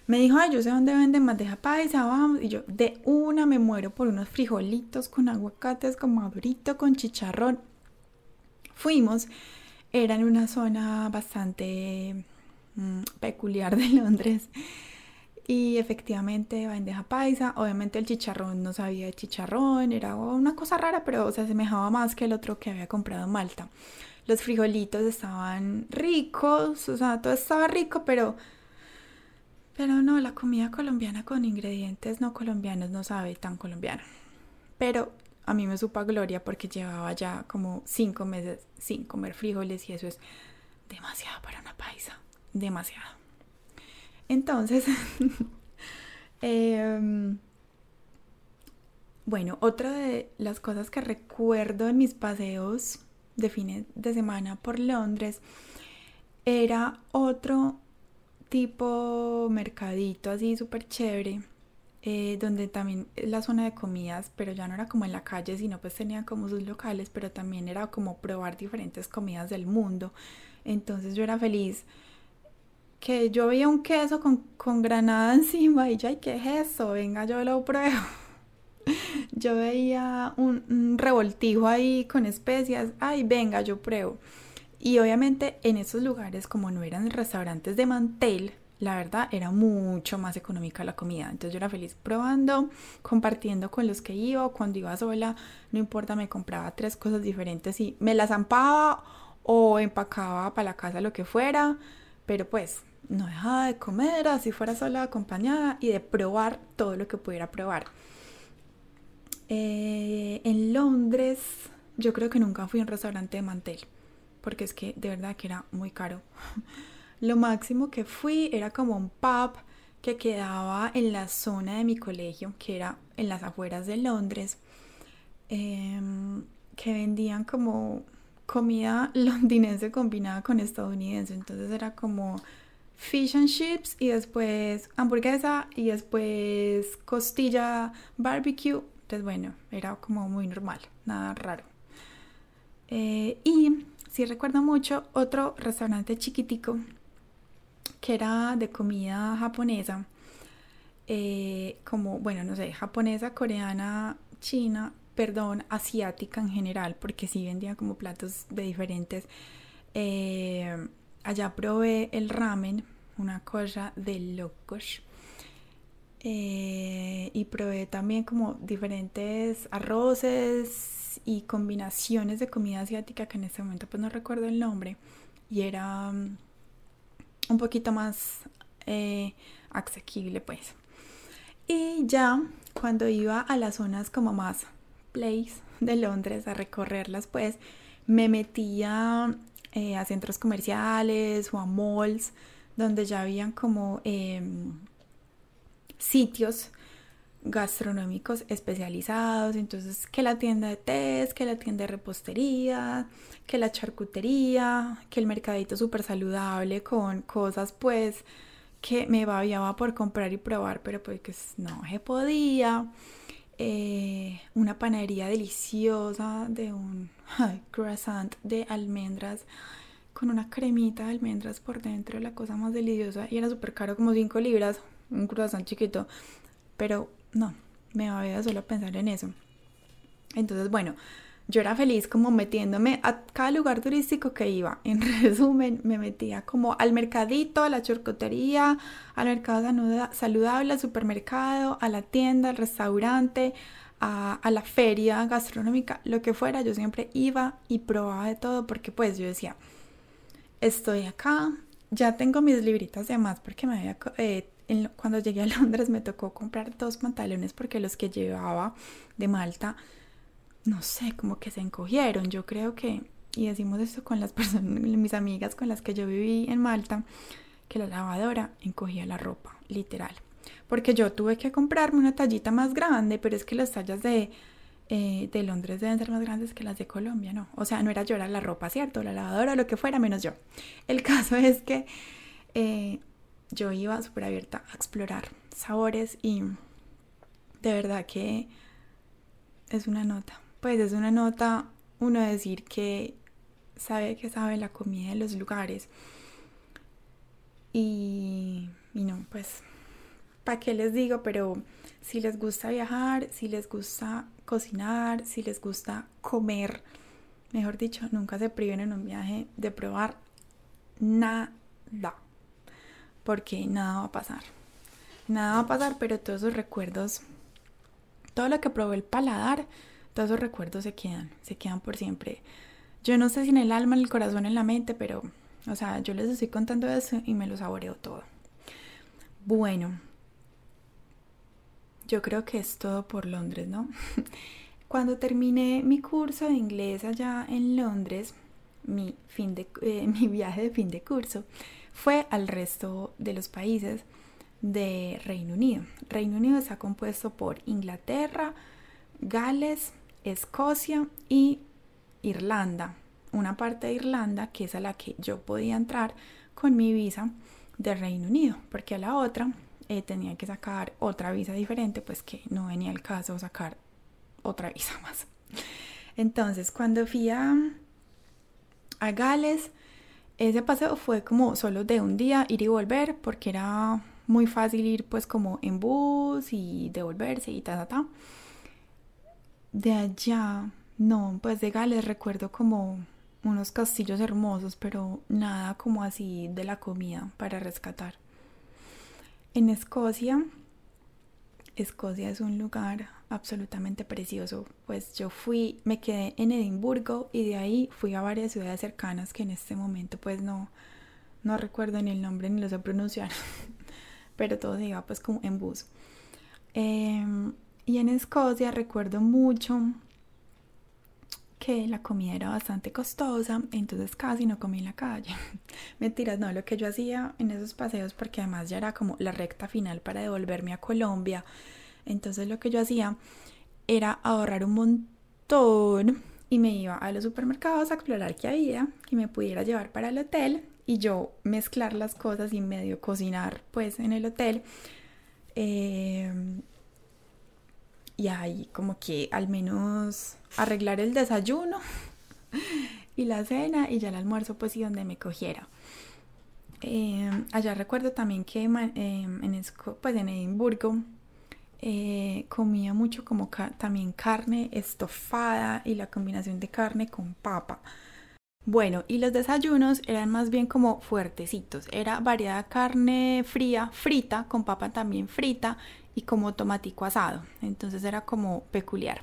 me dijo, ay, yo sé dónde venden bandeja paisa, vamos. Y yo de una me muero por unos frijolitos con aguacates, con madurito, con chicharrón. Fuimos, era en una zona bastante mm, peculiar de (laughs) Londres. Y efectivamente, bandeja paisa. Obviamente el chicharrón no sabía de chicharrón, era una cosa rara, pero se asemejaba más que el otro que había comprado en Malta. Los frijolitos estaban ricos, o sea, todo estaba rico, pero pero no, la comida colombiana con ingredientes no colombianos no sabe tan colombiana. Pero a mí me supo gloria porque llevaba ya como cinco meses sin comer frijoles y eso es demasiado para una paisa. Demasiado. Entonces, (laughs) em, bueno, otra de las cosas que recuerdo en mis paseos de fines de semana por Londres era otro tipo mercadito así súper chévere, eh, donde también la zona de comidas, pero ya no era como en la calle, sino pues tenía como sus locales, pero también era como probar diferentes comidas del mundo. Entonces yo era feliz que yo veía un queso con, granada (laughs) encima y ya, ¿qué es eso? Venga, yo lo pruebo. (laughs) Yo veía un, un, revoltijo ahí con especias, ay, venga, yo pruebo. Y obviamente en esos lugares, como no eran restaurantes de mantel, la verdad era mucho más económica la comida. Entonces yo era feliz probando, compartiendo con los que iba. Cuando iba sola, no importa, me compraba tres cosas diferentes y me las zampaba o empacaba para la casa, lo que fuera. Pero pues no dejaba de comer, así fuera sola acompañada y de probar todo lo que pudiera probar. Eh, en Londres, yo creo que nunca fui a un restaurante de mantel. Porque es que de verdad que era muy caro. (laughs) Lo máximo que fui era como un pub que quedaba en la zona de mi colegio, que era en las afueras de Londres, em, que vendían como comida (laughs) londinense combinada con estadounidense. Entonces era como fish and chips y después hamburguesa y después costilla barbecue. Entonces bueno, era como muy normal, nada raro. Eh, y si recuerdo mucho otro restaurante chiquitico que era de comida japonesa, eh, como, bueno, no sé, japonesa, coreana, china, perdón, asiática en general, porque sí vendía como platos de diferentes. Eh, allá probé el ramen, una cosa de locos. Eh, y probé también como diferentes arroces y combinaciones de comida asiática que en este momento pues no recuerdo el nombre y era mm, un poquito más eh, asequible pues. Y ya cuando iba a las zonas como más place de Londres a recorrerlas pues me metía eh, a centros comerciales o a malls donde ya habían como em, sitios gastronómicos especializados, entonces que la tienda de té, que la tienda de repostería, que la charcutería, que el mercadito súper saludable con cosas pues que me babiaba por comprar y probar, pero pues no se podía. Eh, una panadería deliciosa de un croissant de almendras con una cremita de almendras por dentro, la cosa más deliciosa y era súper caro, como 5 libras, un croissant chiquito, pero no, me va a solo pensar en eso. Entonces, bueno, yo era feliz como metiéndome a cada lugar turístico que iba. (laughs) En resumen, me metía como al mercadito, a la chorcotería, al mercado saludable, al supermercado, a la tienda, al restaurante, a, la feria gastronómica, lo que fuera. Yo siempre iba y probaba de todo porque pues yo decía, estoy acá, ya tengo mis libritas de más porque me había, eh, cuando llegué a (laughs) Londres me tocó comprar dos pantalones porque los que llevaba de Malta, no sé, como que se encogieron. Yo creo que, y decimos esto con las (laughs) personas, mis amigas con las que yo viví en Malta, que la lavadora encogía la ropa, literal. Porque yo tuve que comprarme una tallita más grande, pero es que las tallas de eh, de Londres deben ser más grandes que las de Colombia, ¿no? O sea, no era llorar la ropa, ¿cierto? La lavadora, lo que fuera, menos yo. El (laughs) caso es que eh, yo iba súper abierta a explorar sabores y de verdad que es una nota. Pues es una nota uno decir que sabe que sabe la comida de los lugares. Y, y no, pues, ¿para qué les digo? Pero si les gusta viajar, si les gusta cocinar, si les gusta comer, mejor dicho, nunca se priven en un viaje de probar nada. Porque nada va a pasar. Nada va a pasar, pero todos esos recuerdos, todo lo que probó el paladar, todos esos recuerdos se quedan, se quedan por siempre. Yo no sé si en el alma, en el corazón, en la mente, pero, o sea, yo les estoy contando eso y me lo saboreo todo. Bueno, yo creo que es todo por Londres, ¿no? (laughs) Cuando terminé mi curso de inglés allá en Londres, mi, fin de, eh, (laughs) mi viaje de fin de curso fue al resto de los países de Reino Unido. Reino Unido está compuesto por Inglaterra, Gales, Escocia y Irlanda. Una parte de Irlanda que es a la que yo podía entrar con mi visa de Reino Unido, porque a la otra eh, tenía que sacar otra visa diferente, pues que no venía el caso sacar otra visa (laughs) más. Entonces, cuando fui a, a Gales, ese paseo fue como solo de un día ir y volver, porque era muy fácil ir pues como en bus y devolverse y ta, ta, ta. De allá, no, pues de Gales recuerdo como unos castillos hermosos, pero nada como así de la comida para rescatar. En Escocia, Escocia es un lugar absolutamente precioso. Pues yo fui, me quedé en Edimburgo y de ahí fui a varias ciudades cercanas que en este momento pues no, no recuerdo ni el nombre ni lo sé pronunciar, (laughs) pero todo se iba pues como en bus. Em, y en Escocia recuerdo mucho que la comida era bastante costosa, entonces casi no comí en la calle. (laughs) Mentiras, no, lo que yo hacía en esos paseos, porque además ya era como la recta final para devolverme a Colombia, entonces lo que yo hacía era ahorrar un montón y me iba a los supermercados a explorar qué había y me pudiera llevar para el hotel y yo mezclar las cosas y medio cocinar pues en el hotel. Eh, y ahí como que al menos arreglar el desayuno (laughs) y la cena y ya el almuerzo pues y donde me cogiera. Eh, allá recuerdo también que em, en, pues, en Edimburgo eh, comía mucho como también carne estofada y la combinación de carne con papa. Bueno, y los desayunos eran más bien como fuertecitos. Era variada carne fría, frita, con papa también frita y como tomatico asado. Entonces era como peculiar.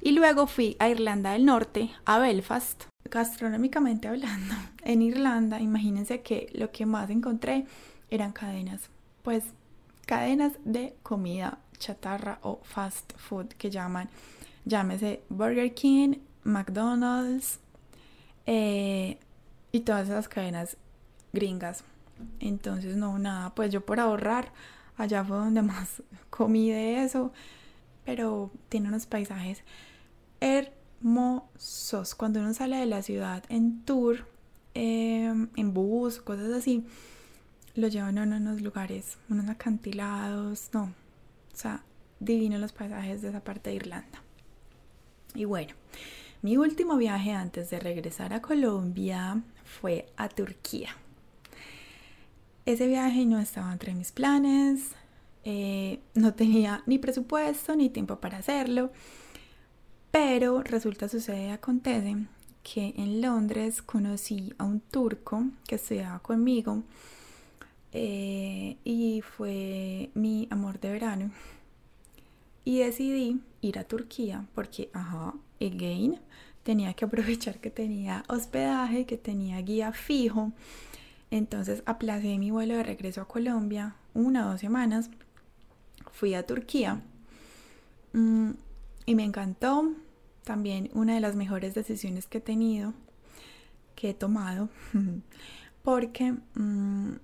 Y luego fui a Irlanda del Norte, a Belfast. Gastronómicamente hablando, (laughs) en Irlanda, imagínense que lo que más encontré eran cadenas. Pues cadenas de comida chatarra o fast food que llaman. Llámese Burger King, McDonald's, eh, y todas esas cadenas gringas. Entonces, no, nada, pues yo por ahorrar, allá fue donde más (laughs) comí de eso, pero tiene unos paisajes hermosos. Cuando uno sale de la ciudad en tour, em, en bus, cosas así, lo llevan a unos lugares, unos acantilados, no, o sea, divinos los paisajes de esa parte de Irlanda. Y bueno, mi último viaje antes de regresar a Colombia fue a Turquía. Ese viaje no estaba entre mis planes, eh, no tenía ni presupuesto ni tiempo para hacerlo, pero resulta, sucede, acontece que en Londres conocí a un turco que estudiaba conmigo eh, y fue mi amor de verano. Y decidí ir a Turquía porque, ajá, again, tenía que aprovechar que tenía hospedaje, que tenía guía fijo. Entonces aplacé mi vuelo de regreso a Colombia una o dos semanas. Fui a Turquía mm, y me encantó. También una de las mejores decisiones que he tenido, que he tomado, (laughs) porque mm,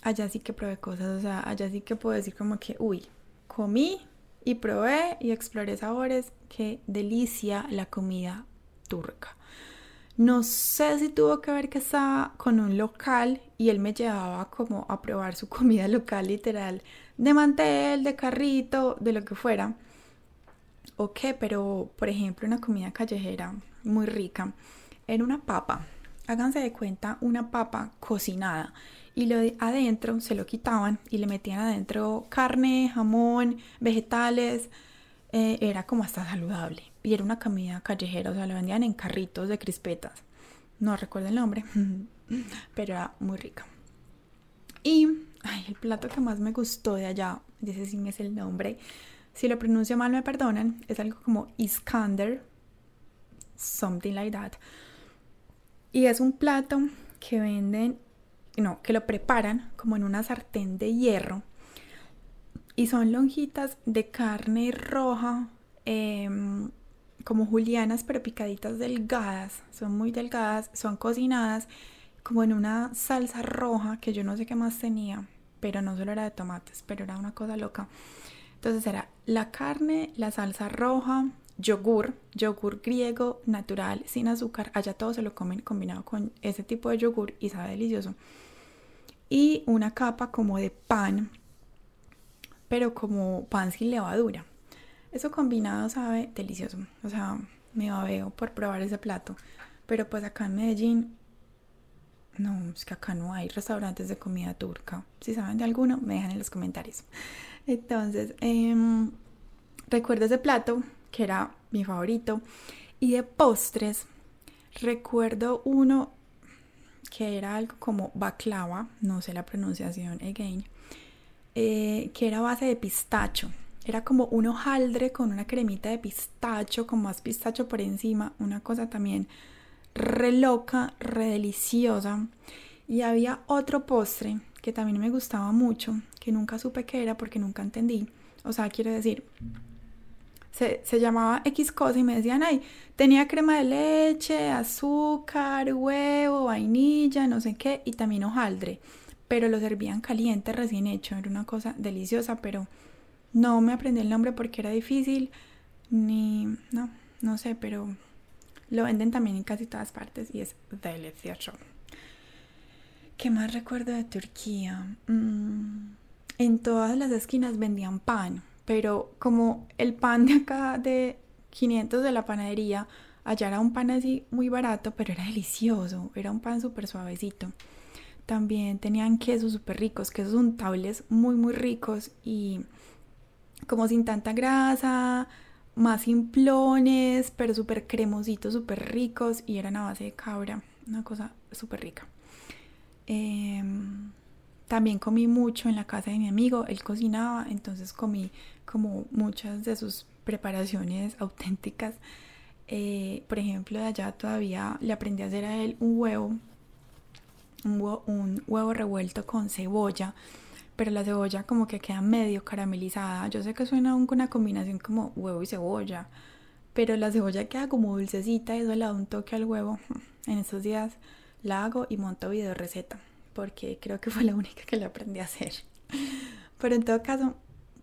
allá sí que probé cosas, o sea, allá sí que puedo decir como que, uy, comí y probé y exploré sabores, qué delicia la comida turca. No sé si tuvo que ver que estaba con un local y él me llevaba como a probar su (laughs) comida local literal, de mantel, de carrito, de lo que fuera. O qué, pero por ejemplo una comida callejera muy rica era una papa. Háganse de cuenta una papa cocinada y lo de adentro se lo quitaban y le metían adentro carne, jamón, vegetales. Eh, era como hasta saludable y era una comida callejera, o sea, lo vendían en carritos de crispetas. No recuerdo el nombre, (laughs) pero era muy rica. Y el plato que más me gustó de allá, ese sí es el nombre. Si lo pronuncio mal me perdonan, es algo como Iskander, something like that. Y es un plato que venden, no, que lo preparan como en una sartén de hierro. Y son lonjitas de carne roja, eh, como julianas, pero picaditas delgadas, son muy delgadas, son cocinadas como en una salsa roja que yo no sé qué más tenía, pero no solo era de tomates, pero era una cosa loca. Entonces era la carne, la salsa roja, yogur, yogur griego natural, sin azúcar. Allá todo se lo comen combinado con ese tipo de yogur y sabe delicioso. Y una capa como de pan, pero como pan sin levadura. Eso combinado sabe delicioso. O sea, me babeo por probar ese plato. Pero pues acá en Medellín, no, es que acá no hay restaurantes de comida turca. Si saben de alguno, me dejan en los comentarios. Entonces, eh, recuerdo ese plato que era mi favorito. Y de postres, recuerdo uno que era algo como baklava, no sé la pronunciación, again, eh, que era base de pistacho. Era como un hojaldre con una cremita de pistacho, con más pistacho por encima, una cosa también re loca, re deliciosa. Y había otro postre que también me gustaba mucho, que nunca supe qué era porque nunca entendí. O sea, quiero decir, se, se, llamaba X cosa y me decían, ay, tenía crema de leche, azúcar, huevo, vainilla, no sé qué, y también hojaldre. Pero lo servían caliente, recién hecho, era una cosa deliciosa, pero no me aprendí el nombre porque era difícil, ni, no, no sé, pero lo venden también en casi todas partes y es delicioso. ¿Qué más recuerdo de Turquía? Mm, en todas las esquinas vendían pan, pero como el pan de acá de 500 de la panadería, allá era un pan así muy barato, pero era delicioso, era un pan súper suavecito. También tenían quesos súper ricos, quesos untables muy muy ricos y como sin tanta grasa, más simplones, pero súper cremositos, súper ricos y eran a base de cabra, una cosa súper rica. Em, también comí mucho en la casa de mi amigo, él cocinaba, entonces comí como muchas de sus preparaciones (laughs) auténticas. Eh, por ejemplo, de allá todavía le aprendí a hacer a él un huevo, un huevo revuelto con cebolla pero la cebolla como que queda medio caramelizada. Yo sé que suena una combinación como huevo y cebolla, pero la cebolla queda como dulcecita y eso le da un toque al huevo. (laughs) En esos días la hago y monto video receta, porque creo que fue la única que le aprendí a hacer. (laughs) Pero en todo caso,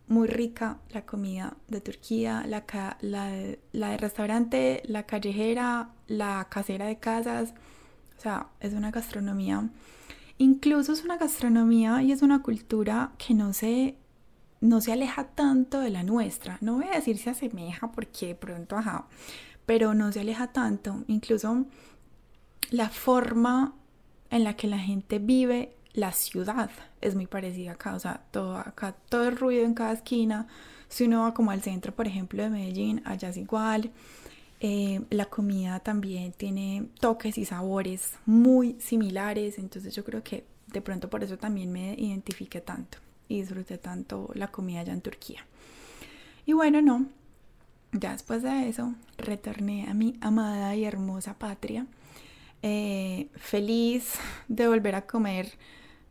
muy rica la comida de Turquía, la, la, la de restaurante, la callejera, la casera de casas. O sea, es una gastronomía Incluso es una gastronomía y es una cultura que no se, no se aleja tanto de la nuestra. No voy a decir se asemeja porque pronto, ajá, pero no se aleja tanto. Incluso la forma en la que la gente vive la ciudad es muy parecida acá. O sea, todo acá, todo el ruido en cada esquina. Si uno va como al centro, por ejemplo, de Medellín, allá es igual. Eh, la comida también tiene toques y sabores muy similares, entonces yo creo que de pronto por eso también me identifiqué tanto y disfruté tanto la comida allá en Turquía. Y bueno, no, ya después de eso retorné a mi amada y hermosa patria, eh, feliz de volver a comer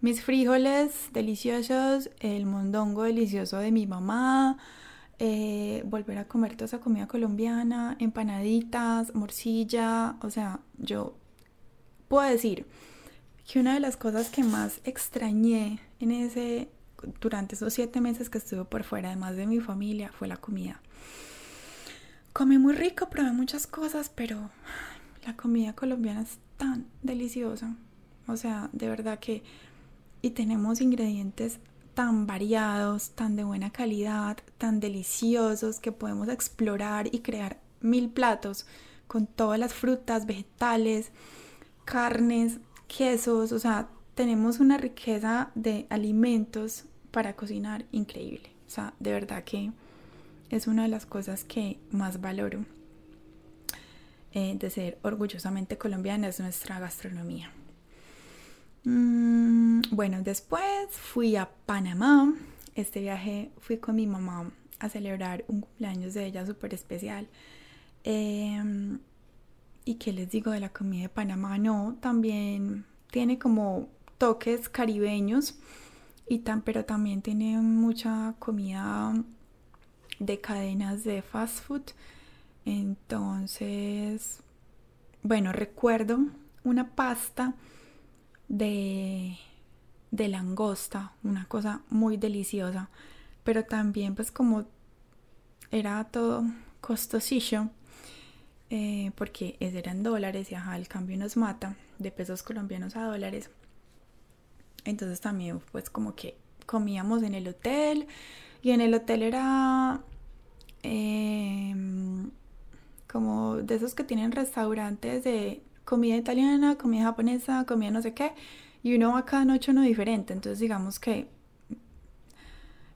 mis frijoles deliciosos, el mondongo delicioso de mi mamá, eh, volver a comer toda esa comida colombiana, empanaditas, morcilla, o sea, yo puedo decir que una de las cosas que más extrañé en ese, durante esos siete meses que estuve por fuera, además de mi familia, fue la comida. Comí muy rico, probé muchas cosas, pero la comida colombiana es tan deliciosa. O sea, de verdad que... Y tenemos ingredientes tan variados, tan de buena calidad, tan deliciosos que podemos explorar y crear mil platos con todas las frutas, vegetales, carnes, quesos, o sea, tenemos una riqueza de alimentos para cocinar increíble. O sea, de verdad que es una de las cosas que más valoro eh, de ser orgullosamente colombiana, es nuestra gastronomía. Mm, bueno, después fui a Panamá. Este viaje fui con mi mamá a celebrar un cumpleaños de ella súper especial. Em, ¿Y qué les digo de la comida de Panamá? No, también tiene como toques caribeños, y tan, pero también tiene mucha comida de cadenas de fast food. Entonces, bueno, recuerdo una pasta de, de langosta, una cosa muy deliciosa, pero también pues como era todo costosillo, eh, porque eran dólares y ajá, el cambio nos mata de pesos colombianos a dólares. Entonces también pues como que comíamos en el hotel y en el hotel era em, como de esos que tienen restaurantes de comida italiana, comida japonesa, comida no sé qué, y uno va cada noche uno diferente. Entonces digamos que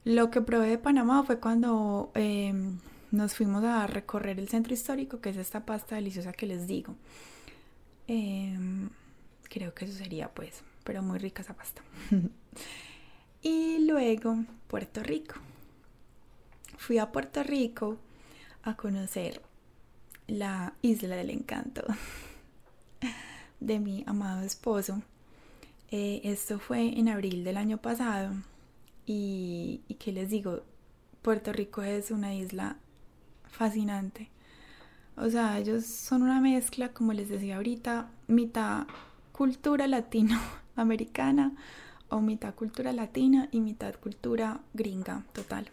lo que probé de Panamá fue cuando em, nos fuimos a recorrer el centro histórico, que es esta pasta deliciosa que les digo. Em, creo que eso sería pues, pero muy rica esa pasta. (laughs) y luego Puerto Rico. Fui a Puerto Rico a conocer la isla del encanto. (laughs) de mi amado esposo. Eh, esto fue en abril del año pasado y, y que les digo, Puerto Rico es una isla fascinante. O sea, ellos son una mezcla, como les decía ahorita, mitad cultura latinoamericana (laughs) o mitad cultura latina y mitad cultura gringa, total.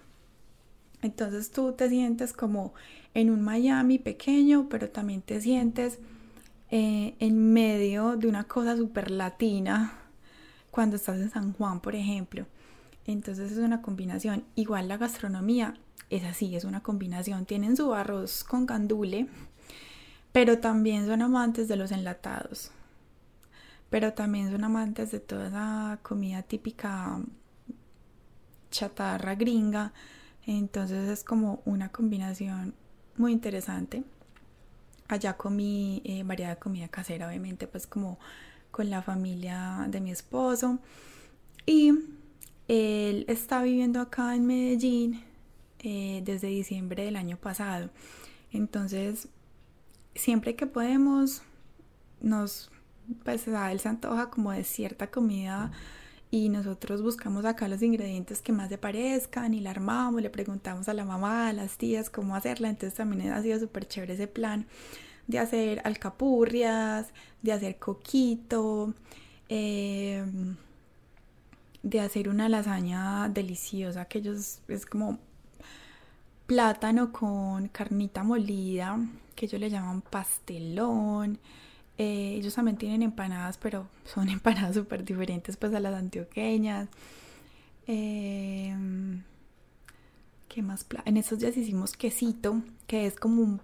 Entonces tú te sientes como en un Miami pequeño, pero también te sientes eh, en medio de una cosa súper latina cuando estás en San Juan, por ejemplo. Entonces es una combinación. Igual la gastronomía es así, es una combinación. Tienen su arroz con gandule, pero también son amantes de los enlatados. Pero también son amantes de toda esa comida típica chatarra gringa. Entonces es como una combinación muy interesante. Allá comí eh, variedad comida casera, obviamente, pues como con la familia de mi esposo. Y él está viviendo acá en Medellín eh, desde diciembre del año pasado. Entonces, siempre que podemos, nos, pues a él se antoja como de cierta comida y nosotros buscamos acá los ingredientes que más le parezcan y la armamos, le preguntamos a la mamá, a las tías cómo hacerla, entonces también ha sido súper chévere ese plan de hacer alcapurrias, de hacer coquito, em, de hacer una lasaña deliciosa que ellos es como plátano con carnita molida, que ellos le llaman pastelón. Eh, ellos también tienen empanadas, pero son (laughs) empanadas súper diferentes pues a las antioqueñas. Em, ¿Qué más? En estos días hicimos quesito, que es como un,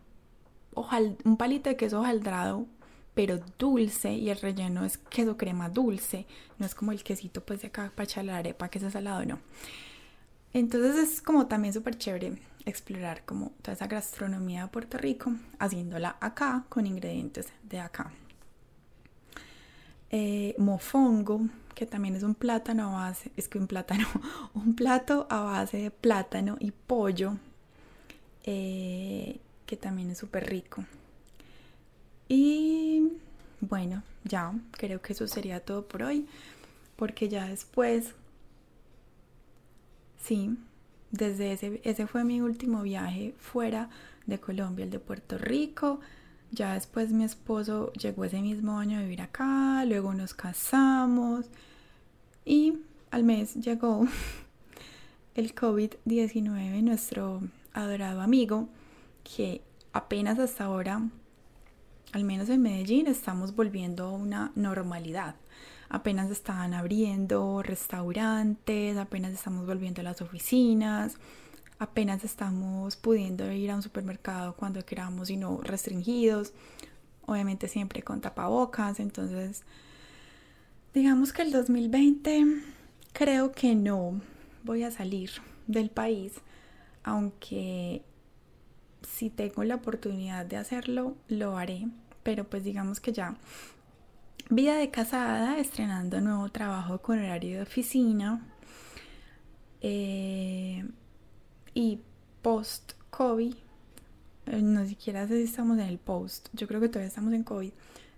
un palito de queso hojaldrado, pero dulce, y el relleno es queso crema dulce. No es como el quesito pues de acá para echar la arepa, que es salado, no. Entonces es como también súper chévere explorar como toda esa gastronomía de Puerto Rico haciéndola acá con ingredientes de acá. Eh, mofongo, que también es un plátano a base, es que un plátano, (laughs) un plato a base de plátano y pollo, eh, que también es súper rico. Y bueno, ya creo que eso sería todo por hoy, porque ya después Sí, desde ese, ese fue mi último viaje fuera de Colombia, el de Puerto Rico. Ya después mi esposo llegó ese mismo año a vivir acá, luego nos casamos y al mes llegó (laughs) el COVID-19, nuestro adorado amigo, que apenas hasta ahora, al menos en Medellín, estamos volviendo a una normalidad. Apenas estaban abriendo restaurantes, apenas estamos volviendo a las oficinas, apenas estamos pudiendo ir a un supermercado cuando queramos y no restringidos, obviamente siempre con tapabocas, entonces digamos que el 2020 creo que no voy a salir del país, aunque si tengo la oportunidad de hacerlo, lo haré, pero pues digamos que ya Vida de casada, estrenando nuevo trabajo con horario de oficina. Eh, y post-COVID, eh, no siquiera sé si estamos en el post, yo creo que todavía estamos en COVID,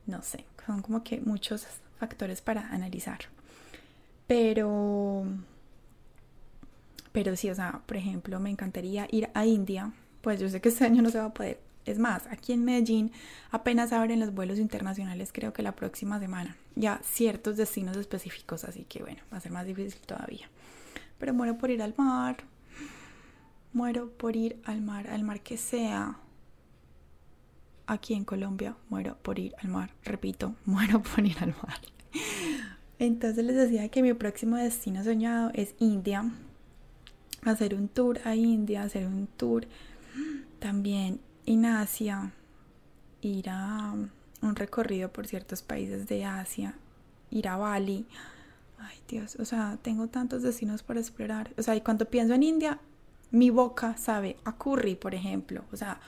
no sé, son como que muchos factores para analizar. Pero, pero sí, o sea, por ejemplo, me encantaría ir a India, pues yo sé que este año no se va a poder, es más, aquí en Medellín apenas abren los vuelos internacionales, creo que la próxima semana. Ya ciertos destinos específicos, así que bueno, va a ser más difícil todavía. Pero muero por ir al mar. Muero por ir al mar, al mar que sea. Aquí en Colombia muero por ir al mar. Repito, (laughs) muero por ir al mar. Entonces les decía que mi próximo destino soñado es India. Hacer un tour a India, hacer un tour también en Asia, ir a un recorrido por ciertos países de Asia, ir a Bali. Ay Dios, o sea, tengo tantos destinos para explorar. O sea, y cuando pienso en India, mi boca sabe a curry, por ejemplo. O sea,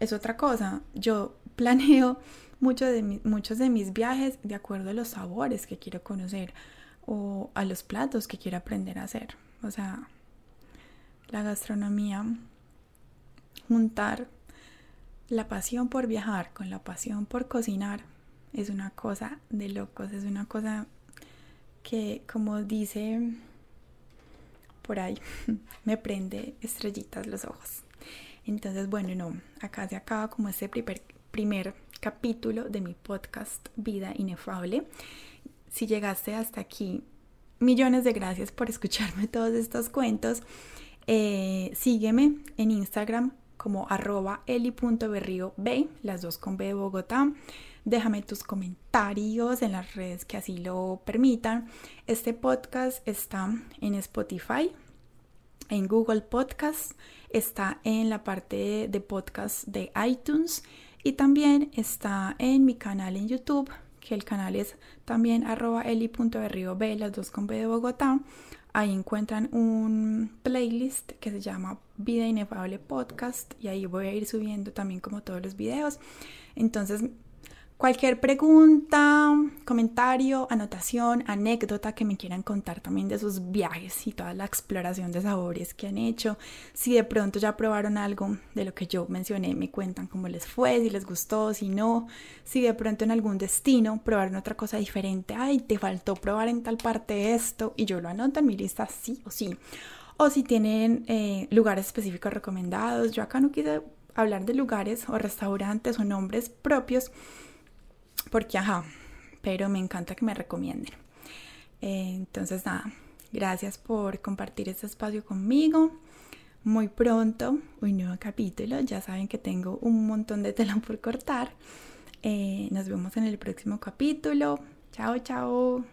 es otra cosa. Yo planeo (laughs) muchos de mis viajes de acuerdo a los sabores que quiero conocer o a los platos que quiero aprender a hacer. O sea, la gastronomía, juntar la pasión por viajar con la pasión por cocinar es una cosa de locos, es una cosa que como dice por ahí, (laughs) me prende estrellitas los ojos. Entonces, bueno, no, acá se acaba como este primer, primer capítulo de mi podcast Vida Inefable. Si llegaste hasta aquí, millones de gracias por escucharme (laughs) todos estos cuentos. Eh, sígueme en Instagram como arroba las dos con B de Bogotá. Déjame tus comentarios en las redes que así lo permitan. Este podcast está en Spotify, en Google Podcast, está en la parte de podcast de iTunes y también está en mi canal en YouTube, que el canal es también arroba las dos con B de Bogotá. Ahí encuentran un playlist que se llama Vida Inefable Podcast y ahí voy a ir subiendo también como todos los videos. Entonces Cualquier pregunta, comentario, anotación, anécdota que me quieran contar también de sus viajes y toda la exploración de sabores que han hecho. Si de pronto ya probaron algo de lo que yo mencioné, me cuentan cómo les fue, si les gustó, si no. Si de pronto en algún destino probaron otra cosa diferente, ay, te faltó probar en tal parte esto y yo lo anoto en mi lista sí o sí. O si tienen eh, lugares específicos recomendados. Yo acá no quise hablar de lugares o restaurantes o nombres propios porque ajá, pero me encanta que me recomienden. Eh, entonces nada, gracias por compartir este espacio conmigo. Muy pronto, un nuevo capítulo. Ya saben que tengo un montón de tela por cortar. Eh, nos vemos en el próximo capítulo. Chao, chao.